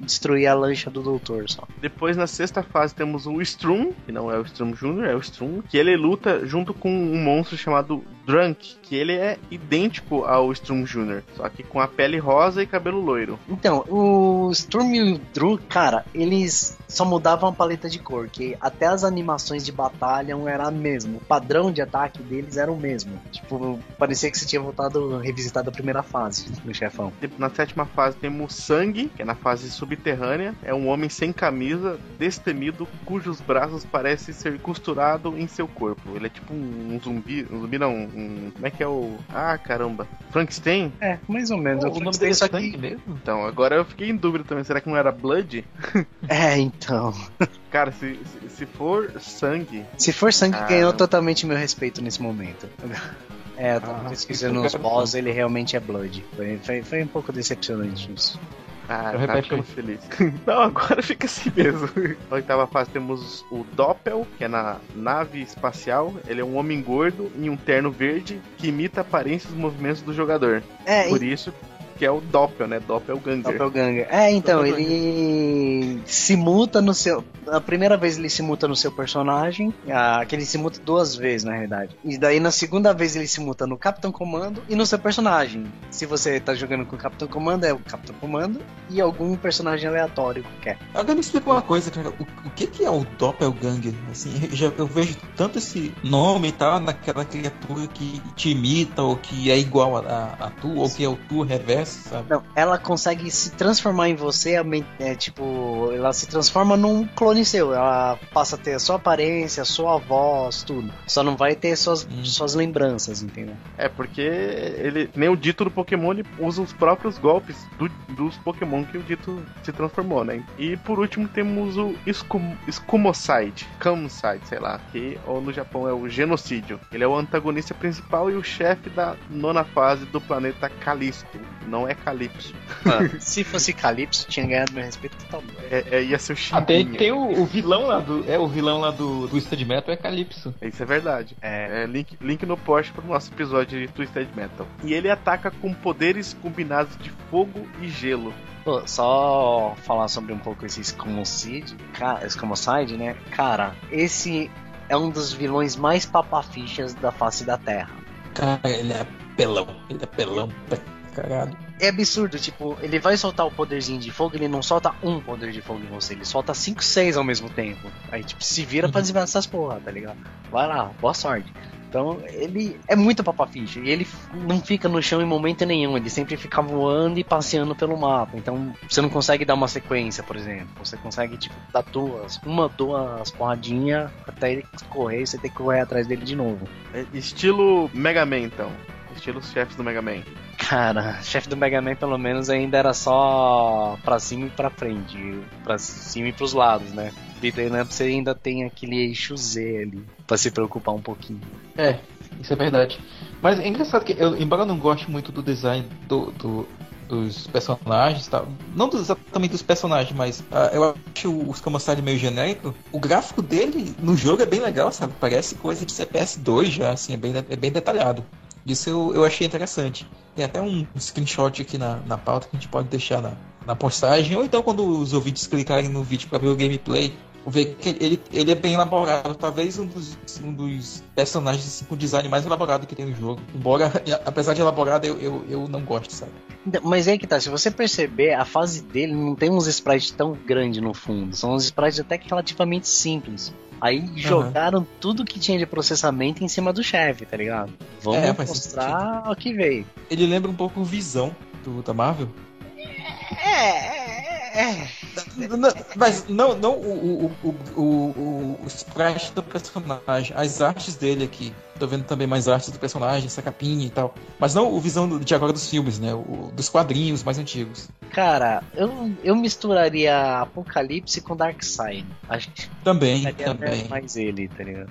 destruir a lancha do doutor só. Depois, na sexta fase, temos o Strum, que não é o Strum Jr., é o Strum, que ele luta junto com um monstro chamado Drunk, que ele é idêntico ao Strum Jr., só que com a pele rosa e cabelo loiro. Então, o Sturm e o Drew, cara, eles só mudavam a paleta de cor, que até as animações de batalha era a mesma. O padrão de ataque deles era o mesmo. Tipo, parecia que você tinha voltado, revisitado a primeira fase do chefão. Na sétima fase temos Sangue, que é na fase subterrânea. É um homem sem camisa, destemido, cujos braços parecem ser costurados em seu corpo. Ele é tipo um, um zumbi. Um zumbi não, um. Como é que é o. Ah, caramba. Frankenstein? É, mais ou menos. o Eu nome pensei dele é aqui. mesmo? Então, agora eu fiquei em dúvida também. Será que não era Blood? <laughs> É, então. <laughs> Cara, se, se, se for sangue. Se for sangue, Ah, ganhou não. totalmente meu respeito nesse momento. É, eu tava Ah, pesquisando quero boss, ele realmente é Blood. Foi, foi, foi um pouco decepcionante isso. Ah, Eu tá repete feliz. <laughs> Não, agora fica assim mesmo. Na oitava fase temos o Doppel, que é na nave espacial. Ele é um homem gordo em um terno verde que imita a aparência e os movimentos do jogador. É, Por isso que é o Doppel, né? Doppelganger. Doppelganger. É, então, Doppelganger. ele se muta no seu. A primeira vez ele se muta no seu personagem. Ah, que ele se muta duas vezes, na realidade. E daí na segunda vez ele se muta no Capitão Comando e no seu personagem. Se você tá jogando com o Capitão Comando, é o Capitão Comando e algum personagem aleatório qualquer. Agora me explica uma coisa, cara. O, o que, que é o Doppelganger? Assim, eu, já, eu vejo tanto esse nome e tal naquela criatura que te imita ou que é igual a, a, a tu, ou que é o tu reverso, sabe? Não, ela consegue se transformar em você, é, tipo, ela se transforma num clone seu. Ela passa a ter a sua aparência, a sua voz, tudo. Só não vai ter suas, Hum. suas lembranças, entendeu? É, porque ele, nem o Dito do Pokémon, ele usa os próprios golpes do- dos Pokémon que o Dito se transformou, né? E por último temos o Escum, Escumocide, Camside, sei lá, que ou no Japão é o Genocídio. Ele é o antagonista principal e o chefe da nona fase do planeta Calisto. Não é Calypso. <laughs> Se fosse Calypso, tinha ganhado meu respeito totalmente. É, é- ia ser o Ah, tem, Shimbinha. tem o, o vilão lá do. É, o vilão lá do Twisted Metal é Calypso. Isso é verdade. É. É, link, link no post pro nosso episódio de Twisted Metal. E ele ataca com poderes combinados de fogo e gelo. Pô, só falar sobre um pouco esse Escomocide, ca- Escomocide, né? Cara, esse é um dos vilões mais papafichas da face da Terra. Cara, ele é pelão. Ele é pelão pra caralho. É absurdo, tipo, ele vai soltar o poderzinho de fogo, ele não solta um poder de fogo em você, ele solta 5, 6 ao mesmo tempo. Aí, tipo, se vira pra desviar essas porra, tá ligado? Vai lá, boa sorte. Então, ele é muito papaficha. E ele não fica no chão em momento nenhum. Ele sempre fica voando e passeando pelo mapa. Então, você não consegue dar uma sequência, por exemplo. Você consegue, tipo, dar duas, uma, duas porradinhas até ele correr e você ter que correr atrás dele de novo. É estilo Mega Man, então. Estilo os chefes do Mega Man. Cara, chefe do Mega Man pelo menos ainda era só pra cima e pra frente. Pra cima e pros lados, né? Beat'em Up você ainda tem aquele eixo Z ali. Pra se preocupar um pouquinho. É, isso é verdade. Mas é engraçado que, eu, embora eu não goste muito do design do, do, os personagens tal. Não dos- exatamente dos personagens, mas ah, eu acho os Kamasari meio genérico. O gráfico dele no jogo é bem legal, sabe? Parece coisa de CPS 2 já, assim, é bem, é bem detalhado. Isso eu, eu achei interessante. Tem até um screenshot aqui na, na pauta que a gente pode deixar na, na postagem, ou então quando os ouvintes clicarem no vídeo para ver o gameplay, ver que ele, ele é bem elaborado. Talvez um dos, um dos personagens com design mais elaborado que tem no jogo. Embora, <laughs> apesar de elaborado, eu, eu, eu não gosto, sabe? Então, Mas aí que tá, se você perceber, a fase dele não tem uns sprites tão grandes no fundo. São uns sprites até que relativamente simples. Aí jogaram tudo que tinha de processamento em cima do chefe, tá ligado? Vamos É, mostrar o que veio. Ele lembra um pouco o Visão do, da Marvel. É, é, é. Não, mas não, não o, o, o, o, o sprite do personagem, as artes dele aqui. Tô vendo também mais artes do personagem, essa capinha e tal. Mas não o visão do- de agora dos filmes, né? O, dos quadrinhos mais antigos. Cara, eu, eu misturaria Apocalipse com Darkseid. Acho que Também, também, mais ele, tá ligado?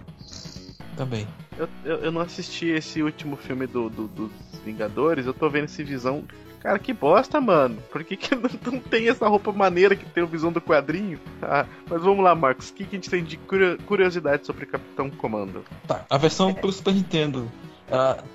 também. Eu, eu, eu não assisti esse último filme do, do- dos Vingadores, eu tô vendo esse visão. Cara, que bosta, mano. Por que, que <laughs> não, não tem essa roupa maneira que tem o visão do quadrinho? Ah, mas vamos lá, Marcos. O que, que a gente tem de curio- curiosidade sobre Capitão Comando? Tá, a versão pro Super Nintendo,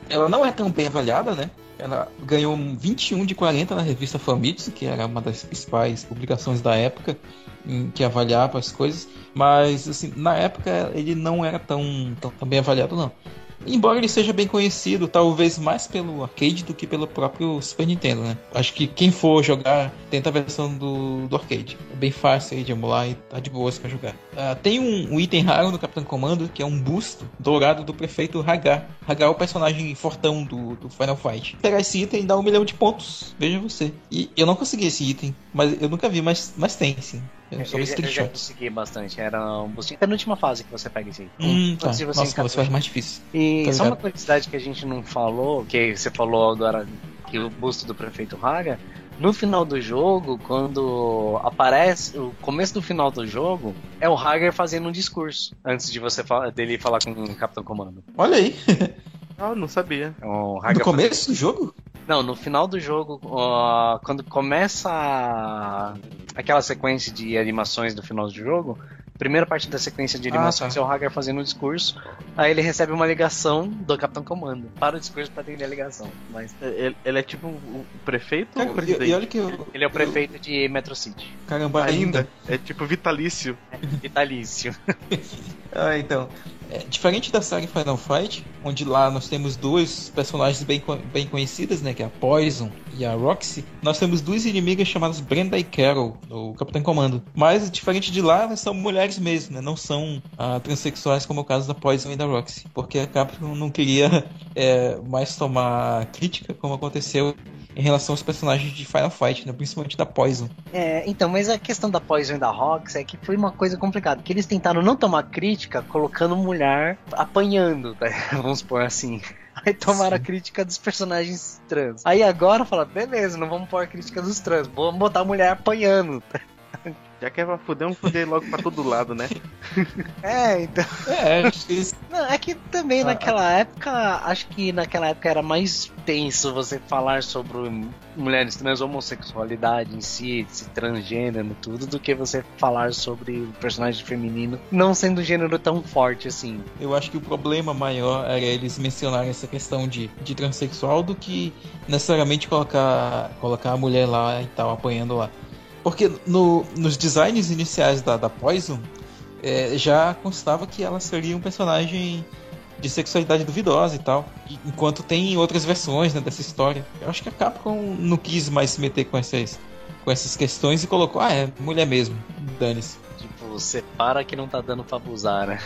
ela não é tão bem avaliada, né? Ela ganhou um 21 de 40 na revista Famitsu, que era uma das principais publicações da época em que avaliava as coisas, mas assim, na época ele não era tão, tão, tão bem avaliado não. Embora ele seja bem conhecido, talvez mais pelo arcade do que pelo próprio Super Nintendo, né? Acho que quem for jogar, tenta a versão do, do arcade. É bem fácil aí de emular e tá de boas pra jogar. Ah, tem um, um item raro no Capitão Comando, que é um busto dourado do prefeito Hagar. Hagar é o personagem fortão do, do Final Fight. Pegar esse item dá um milhão de pontos, veja você. E eu não consegui esse item, mas eu nunca vi, mas, mas tem sim. Eu só Eu, eu já consegui bastante. Era um boostinho. É na última fase que você pega esse aí. Hum, tá. Você Nossa, você faz mais difícil. E Tá só uma curiosidade que a gente não falou, que você falou agora que o busto do prefeito Haga, no final do jogo, quando aparece o começo do final do jogo, é o Hager fazendo um discurso antes de você fa- dele falar com o Capitão Comando. Olha aí, Ah, eu não sabia. É O no começo do jogo? Não, no final do jogo, ó, quando começa a- aquela sequência de animações do final do jogo, a primeira parte da sequência de Ah, animações tá. é o Hager fazendo um discurso, aí ele recebe uma ligação do Capitão Comando. Para o discurso pra atender a ligação. Mas Ele, ele é tipo o prefeito ou Cara, o e, presidente? e olha que eu, ele é o prefeito de Metro City. Caramba, Ainda. É tipo vitalício. Vitalício. <laughs> Ah, então. É, diferente da saga Final Fight, onde lá nós temos duas personagens bem, bem conhecidas, né? Que é a Poison e a Roxy. Nós temos duas inimigas chamadas Brenda e Carol, no Capitão Comando. Mas, diferente de lá, elas são mulheres mesmo, né? Não são ah, transexuais como é o caso da Poison e da Roxy. Porque a Capcom não queria <laughs> é, mais tomar crítica, como aconteceu em relação aos personagens de Final Fight, né? Principalmente da Poison. É, então, mas a questão da Poison e da Rox é que foi uma coisa complicada, que eles tentaram não tomar crítica colocando mulher apanhando, tá? <laughs> vamos supor assim. Aí tomaram a crítica dos personagens trans. Aí agora fala, beleza, não vamos pôr a crítica dos trans, vamos botar a mulher apanhando. Já que é pra fuder, vamos fuder logo pra todo lado, né? <laughs> É, então. É, acho que eles Não, é que também Ah, naquela época, acho que naquela época era mais tenso você falar sobre mulheres trans, homossexualidade em si, esse transgênero, tudo, do que você falar sobre o personagem feminino não sendo um gênero tão forte assim. Eu acho que o problema maior era eles mencionarem essa questão de, de transexual do que necessariamente colocar, colocar a mulher lá e tal, apanhando lá. Porque no, nos designs iniciais da, da Poison é, já constava que ela seria um personagem de sexualidade duvidosa e tal. Enquanto tem outras versões né, dessa história. Eu acho que a Capcom não quis mais se meter com essas, com essas questões e colocou, ah, é mulher mesmo, dane-se. Tipo, separa que não tá dando pra abusar, né?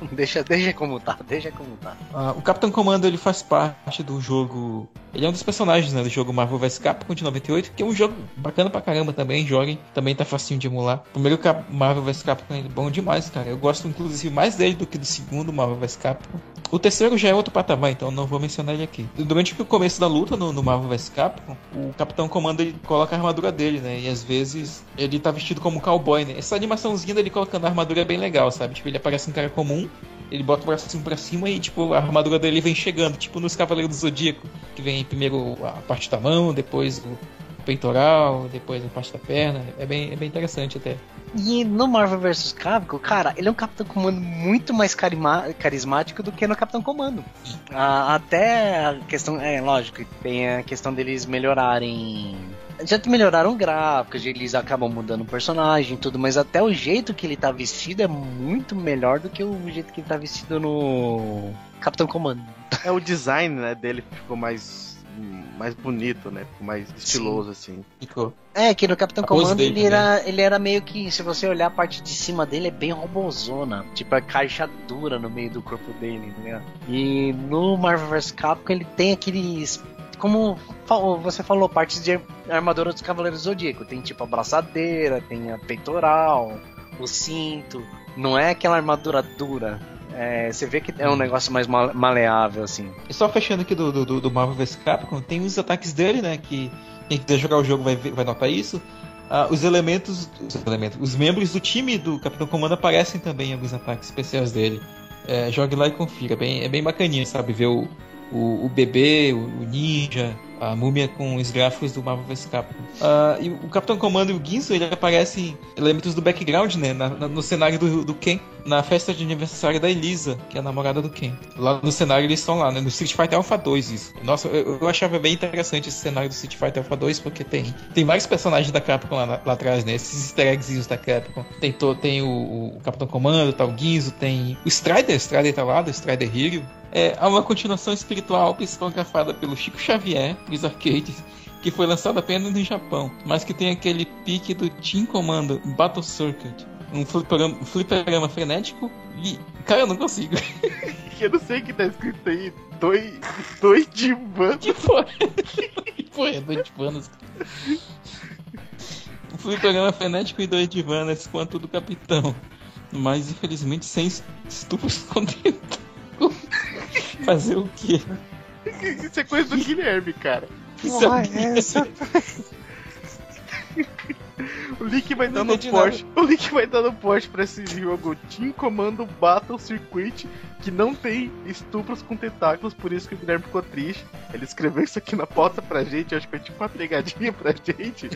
<laughs> Deixa, deixa como tá, deixa como tá. Ah, o Capitão Comando ele faz parte do jogo. Ele é um dos personagens né, do jogo Marvel vs Capcom de 98, que é um jogo bacana pra caramba também. Joguem, também tá facinho de emular. O primeiro Marvel vs Capcom é bom demais, cara. Eu gosto inclusive mais dele do que do segundo Marvel vs Capcom. O terceiro já é outro patamar, então não vou mencionar ele aqui. Durante o começo da luta no, no Marvel vs Capcom, o Capitão Comando ele coloca a armadura dele, né? E às vezes ele tá vestido como cowboy, né? Essa animaçãozinha dele colocando a armadura é bem legal, sabe? Tipo, ele aparece um cara comum, ele bota o braço assim pra cima e, tipo, a armadura dele vem chegando, tipo nos Cavaleiros do Zodíaco, que vem primeiro a parte da mão, depois o, peitoral, depois a parte da perna. É bem, é bem interessante até. E no Marvel vs Capcom, cara, ele é um Capitão Comando muito mais carima- carismático do que no Capitão Comando. Ah, até a questão, é lógico, tem a questão deles melhorarem. Já melhoraram gráficos, eles acabam mudando o personagem e tudo, mas até o jeito que ele tá vestido é muito melhor do que o jeito que ele tá vestido no Capitão Comando. É o design, né, dele que ficou mais mais bonito, né? Ficou mais estiloso assim. Ficou. É, que no Capitão Comando dele ele era, ele era meio que, se você olhar a parte de cima dele, é bem robozona. Tipo, a caixa dura no meio do corpo dele, entendeu? E no Marvel vs Capcom ele tem aqueles. Como você falou, partes de armadura dos Cavaleiros do Zodíaco. Tem tipo a braçadeira, tem a peitoral, o cinto. Não é aquela armadura dura. É, você vê que é um negócio mais ma- maleável, assim. E só fechando aqui do, do, do Marvel vs Capcom, tem os ataques dele, né? Que quem quiser jogar o jogo vai, vai notar isso. Ah, os elementos, os elementos, os membros do time do Capitão Comando aparecem também em alguns ataques especiais dele. É, jogue lá e confira, é bem, é bem bacaninha, sabe? Ver o, o, o bebê, o, o ninja, a múmia com os gráficos do Marvel vs Capcom. Ah, e o Capitão Comando e o Guinzo, ele aparecem elementos do background, né? na- na- no cenário do, do Ken, na festa de aniversário da Elisa, que é a namorada do Ken. Lá no cenário eles estão lá, né? No Street Fighter Alpha 2 isso. Nossa, eu, eu achava bem interessante esse cenário do Street Fighter Alpha 2, porque tem, tem vários personagens da Capcom lá, lá atrás, né? Esses easter eggs da Capcom. Tem, to, tem o, o Capitão Comando, tá o Guinzo, tem o Strider, Strider tá lá, do Strider Hero. É há uma continuação espiritual psicografada pelo Chico Xavier, dos arcades, que foi lançado apenas no Japão, mas que tem aquele pique do Team Commando Battle Circuit. Um fliperama, um fliperama frenético e. Cara, eu não consigo. <laughs> Eu não sei o que tá escrito aí. Dois, dois divãs. Que porra? que porra é dois divanas? Um fliperama frenético e dois divanas quanto do capitão. Mas infelizmente sem estupros <laughs> com tentáculo. Fazer o quê? Isso é coisa do Guilherme, cara. Porra, é essa? <laughs> O link vai estar Não no post. O link vai estar no post pra esse jogo Team Comando Battle Circuit, que não tem estupros com tentáculos, por isso que o Guilherme ficou triste. Ele escreveu isso aqui na pauta pra gente, acho que foi tipo uma pegadinha pra gente.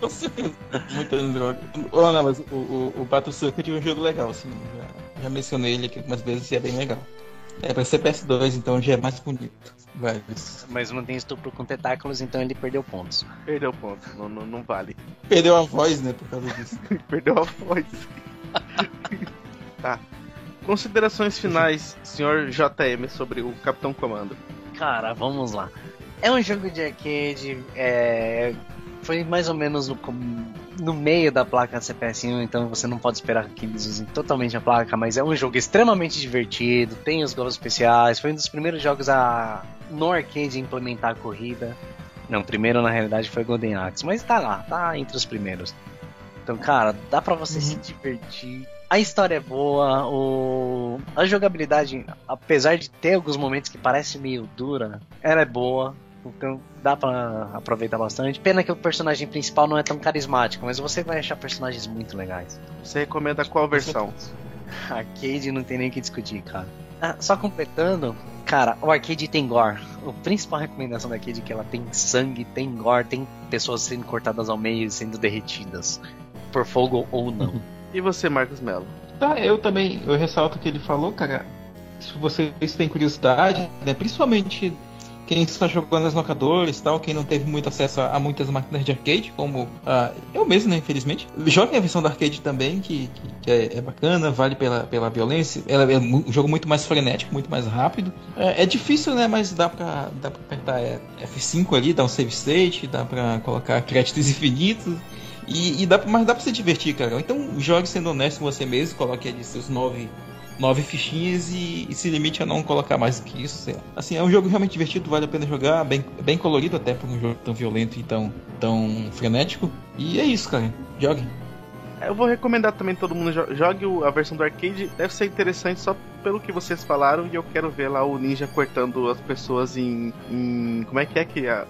Com certeza. <laughs> Muita droga. Oh, não, mas o, o, o Battle Circuit é um jogo legal, assim. Já, mencionei ele aqui algumas vezes e é bem legal. É pra ser PS2, então já é mais bonito. Mas não tem estupro com tentáculos, então ele perdeu pontos. Perdeu o ponto, não, não, não vale. Perdeu a voz, né, por causa disso. <laughs> Perdeu a voz. <laughs> tá. Considerações finais, senhor JM, sobre o Capitão Comando. Cara, vamos lá. É um jogo de arcade, é... foi mais ou menos no, no meio da placa CPS1, então você não pode esperar que eles usem totalmente a placa, mas é um jogo extremamente divertido, tem os gols especiais, foi um dos primeiros jogos a no arcade implementar a corrida. Não, o primeiro na realidade foi Golden Axe, mas tá lá, tá entre os primeiros. Então, cara, dá pra você se divertir. A história é boa, o... a jogabilidade, apesar de ter alguns momentos que parece meio dura, ela é boa. Então dá pra aproveitar bastante. Pena que o personagem principal não é tão carismático, mas você vai achar personagens muito legais. Você recomenda qual versão? <laughs> Arcade não tem nem o que discutir, cara. Ah, só completando, cara, o arcade tem gore. A principal recomendação da arcade é que ela tem sangue, tem gore, tem pessoas sendo cortadas ao meio e sendo derretidas. Por fogo ou não. <laughs> E você, Marcos Mello? Tá, eu também, eu ressalto o que ele falou, cara. Se vocês têm curiosidade, né, principalmente quem está jogando nas locadoras tal, quem não teve muito acesso a, a muitas máquinas de arcade, como ah, eu mesmo, né, infelizmente. Joguem a versão da arcade também, que, que, que é, é bacana, vale pela, pela violência. Ela é um jogo muito mais frenético, muito mais rápido. É, é difícil, né, mas dá pra, dá pra apertar é, F5 ali, dar um save state, dá pra colocar <laughs> créditos infinitos. E, e dá, mas dá pra se divertir, cara. Então jogue sendo honesto com você mesmo, coloque ali seus nove, nove fichinhas e, e se limite a não colocar mais que isso. sei lá. Assim, é um jogo realmente divertido, vale a pena jogar, bem, bem colorido até por um jogo tão violento e tão, tão frenético. E é isso, cara. Jogue. Eu vou recomendar também todo mundo jo- jogue a versão do arcade. Deve ser interessante só pelo que vocês falaram e eu quero ver lá o ninja cortando as pessoas em, em- como é que é que <laughs> a,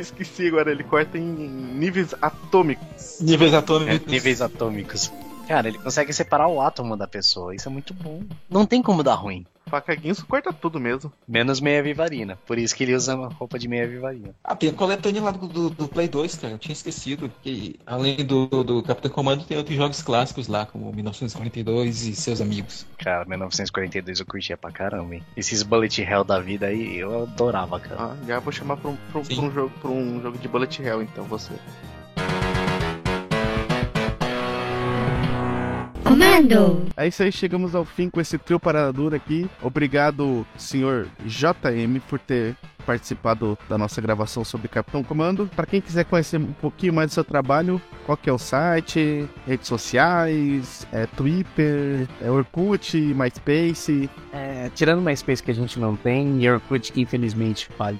esqueci agora ele corta em níveis atômicos. Níveis É, atômicos. níveis atômicos. Cara, ele consegue separar o átomo da pessoa. Isso é muito bom. Não tem como dar ruim. Faca Guinso corta tudo mesmo. Menos meia vivarina. Por isso que ele usa uma roupa de meia vivarina. Ah, tem a coletânea lá do, do, do Play 2, cara. Eu tinha esquecido. Que além do, do Capitão Comando, tem outros jogos clássicos lá, como 1942 e seus amigos. Cara, 1942 eu curtia pra caramba, hein? Esses Bullet Hell da vida aí, eu adorava, cara. Ah, já vou chamar pra um, pra pra um jogo, pra um jogo de Bullet Hell, então, você. Comando! É isso aí, chegamos ao fim com esse trio paradura aqui. Obrigado, senhor JM, por ter participado da nossa gravação sobre Capitão Comando. Para quem quiser conhecer um pouquinho mais do seu trabalho, qual que é o site, redes sociais, é Twitter, é Orkut, MySpace. É, tirando o MySpace que a gente não tem, e Orkut que infelizmente falha.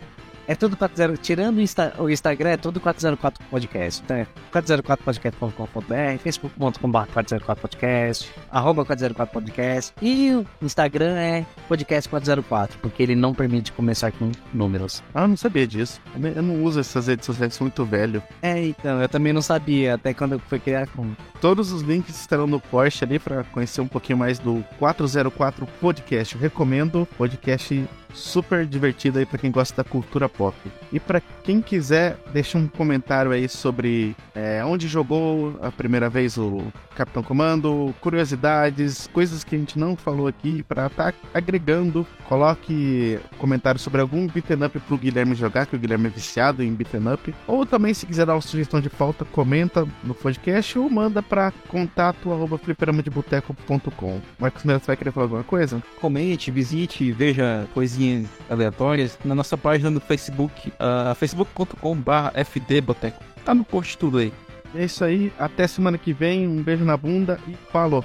É tudo 40, tirando o, Insta, o Instagram, é tudo 404 Podcast. Então é 404podcast.com.br, facebook.com.br 404podcast, arroba 404 Podcast. E o Instagram é podcast 404, porque ele não permite começar com números. Ah, eu não sabia disso. Eu não uso essas redes sociais, sou muito velho. É, então, eu também não sabia, até quando fui criar com. Todos os links estarão no post ali para conhecer um pouquinho mais do 404 Podcast. Eu recomendo podcast super divertido aí para quem gosta da cultura pop. E para quem quiser, deixa um comentário aí sobre é, onde jogou a primeira vez o Capitão Comando, curiosidades, coisas que a gente não falou aqui para estar tá agregando. Coloque comentário sobre algum beaten up pro Guilherme jogar, que o Guilherme é viciado em beaten up. Ou também, se quiser dar uma sugestão de pauta, comenta no podcast ou manda para contato arroba fliperamadeboteco.com. Marcos Melo, você vai querer falar alguma coisa? Comente, visite, veja aleatórias na nossa página no Facebook, uh, facebook.com.br fdboteco. Tá no post tudo aí. É isso aí, até semana que vem, um beijo na bunda e falou!